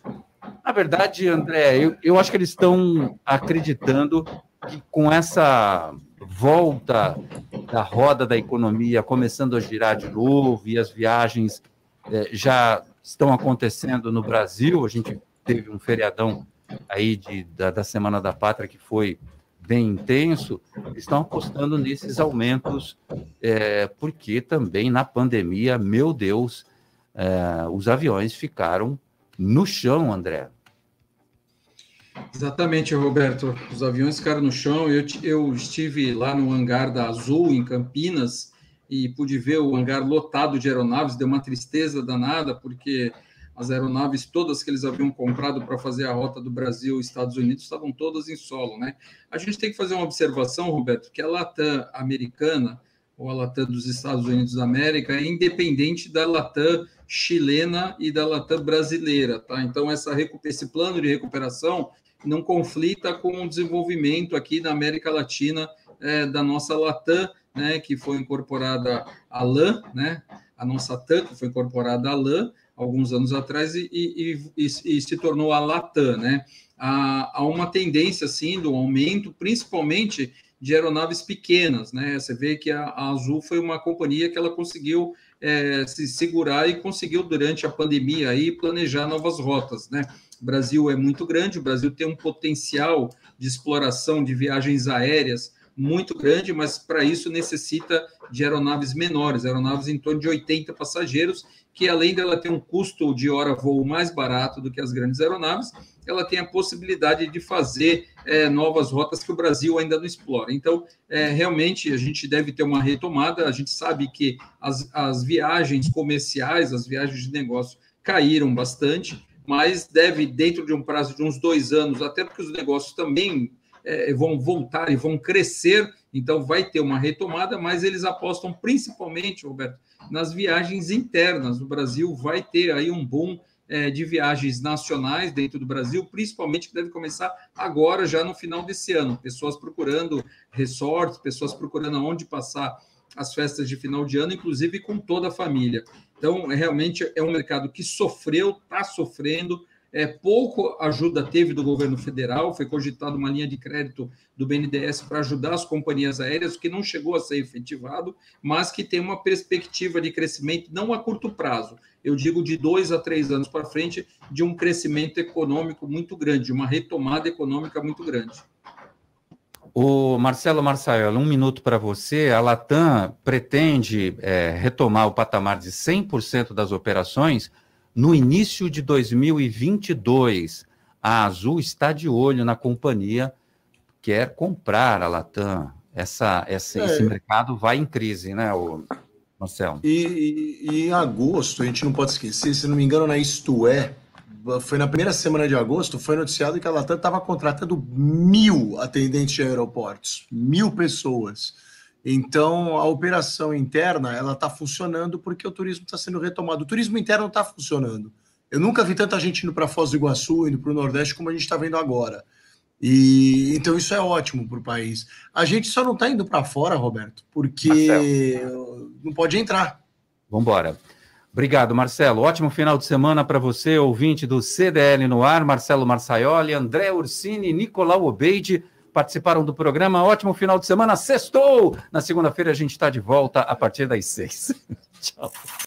Na verdade, André, eu, eu acho que eles estão acreditando que com essa volta da roda da economia começando a girar de novo e as viagens eh, já estão acontecendo no Brasil, a gente teve um feriadão aí de, da, da Semana da Pátria que foi bem intenso, estão apostando nesses aumentos, eh, porque também na pandemia, meu Deus, eh, os aviões ficaram no chão, André. Exatamente, Roberto. Os aviões ficaram no chão. Eu, eu estive lá no hangar da Azul, em Campinas, e pude ver o hangar lotado de aeronaves. Deu uma tristeza danada, porque as aeronaves todas que eles haviam comprado para fazer a rota do Brasil Estados Unidos estavam todas em solo, né? A gente tem que fazer uma observação, Roberto, que a Latam americana ou a Latam dos Estados Unidos da América é independente da Latam chilena e da Latam brasileira, tá? Então essa esse plano de recuperação não conflita com o desenvolvimento aqui na América Latina eh, da nossa Latam, né, que foi incorporada à LAN, né, a nossa TAM, que foi incorporada à LAN alguns anos atrás e, e- e- e se tornou a Latam, né? Há, há uma tendência, assim, do aumento, principalmente de aeronaves pequenas, né? Você vê que a, a Azul foi uma companhia que ela conseguiu eh, se segurar e conseguiu, durante a pandemia, aí, planejar novas rotas, né? O Brasil é muito grande, o Brasil tem um potencial de exploração de viagens aéreas muito grande, mas para isso necessita de aeronaves menores, aeronaves em torno de 80 passageiros, que além dela ter um custo de hora voo mais barato do que as grandes aeronaves, ela tem a possibilidade de fazer eh, novas rotas que o Brasil ainda não explora. Então, eh, realmente, a gente deve ter uma retomada. A gente sabe que as, as viagens comerciais, as viagens de negócio caíram bastante, mas deve, dentro de um prazo de uns dois anos, até porque os negócios também eh, vão voltar e vão crescer, então vai ter uma retomada, mas eles apostam principalmente, Roberto, nas viagens internas. O Brasil vai ter aí um boom eh, de viagens nacionais dentro do Brasil, principalmente que deve começar agora, já no final desse ano. Pessoas procurando resorts, pessoas procurando onde passar as festas de final de ano, inclusive com toda a família. Então, é, realmente é um mercado que sofreu, está sofrendo, É, pouco ajuda teve do governo federal, foi cogitada uma linha de crédito do BNDES para ajudar as companhias aéreas, que não chegou a ser efetivado, mas que tem uma perspectiva de crescimento, não a curto prazo, eu digo de dois a três anos para frente, de um crescimento econômico muito grande, uma retomada econômica muito grande. O Marcelo Marçaiolo, um minuto para você. A Latam pretende é, retomar o patamar de 100% das operações no início de 2022. A Azul está de olho na companhia, quer comprar a Latam. Essa, essa é. Esse mercado vai em crise, né, Marcelo? E, e, e, em agosto, a gente não pode esquecer, se não me engano, na Isto É, foi na primeira semana de agosto, foi noticiado que a Latam estava contratando mil atendentes de aeroportos, mil pessoas. Então, a operação interna ela está funcionando porque o turismo está sendo retomado. O turismo interno está funcionando. Eu nunca vi tanta gente indo para Foz do Iguaçu, indo para o Nordeste, como a gente está vendo agora. E então isso é ótimo para o país. A gente só não está indo para fora, Roberto, porque Marcelo. não pode entrar. Vamos embora. Obrigado, Marcelo. Ótimo final de semana para você, ouvinte do CDL no ar. Marcelo Marçaioli, André Ursini, Nicolau Obeide participaram do programa. Ótimo final de semana. Sextou! Na segunda-feira a gente está de volta a partir das seis. [laughs] Tchau.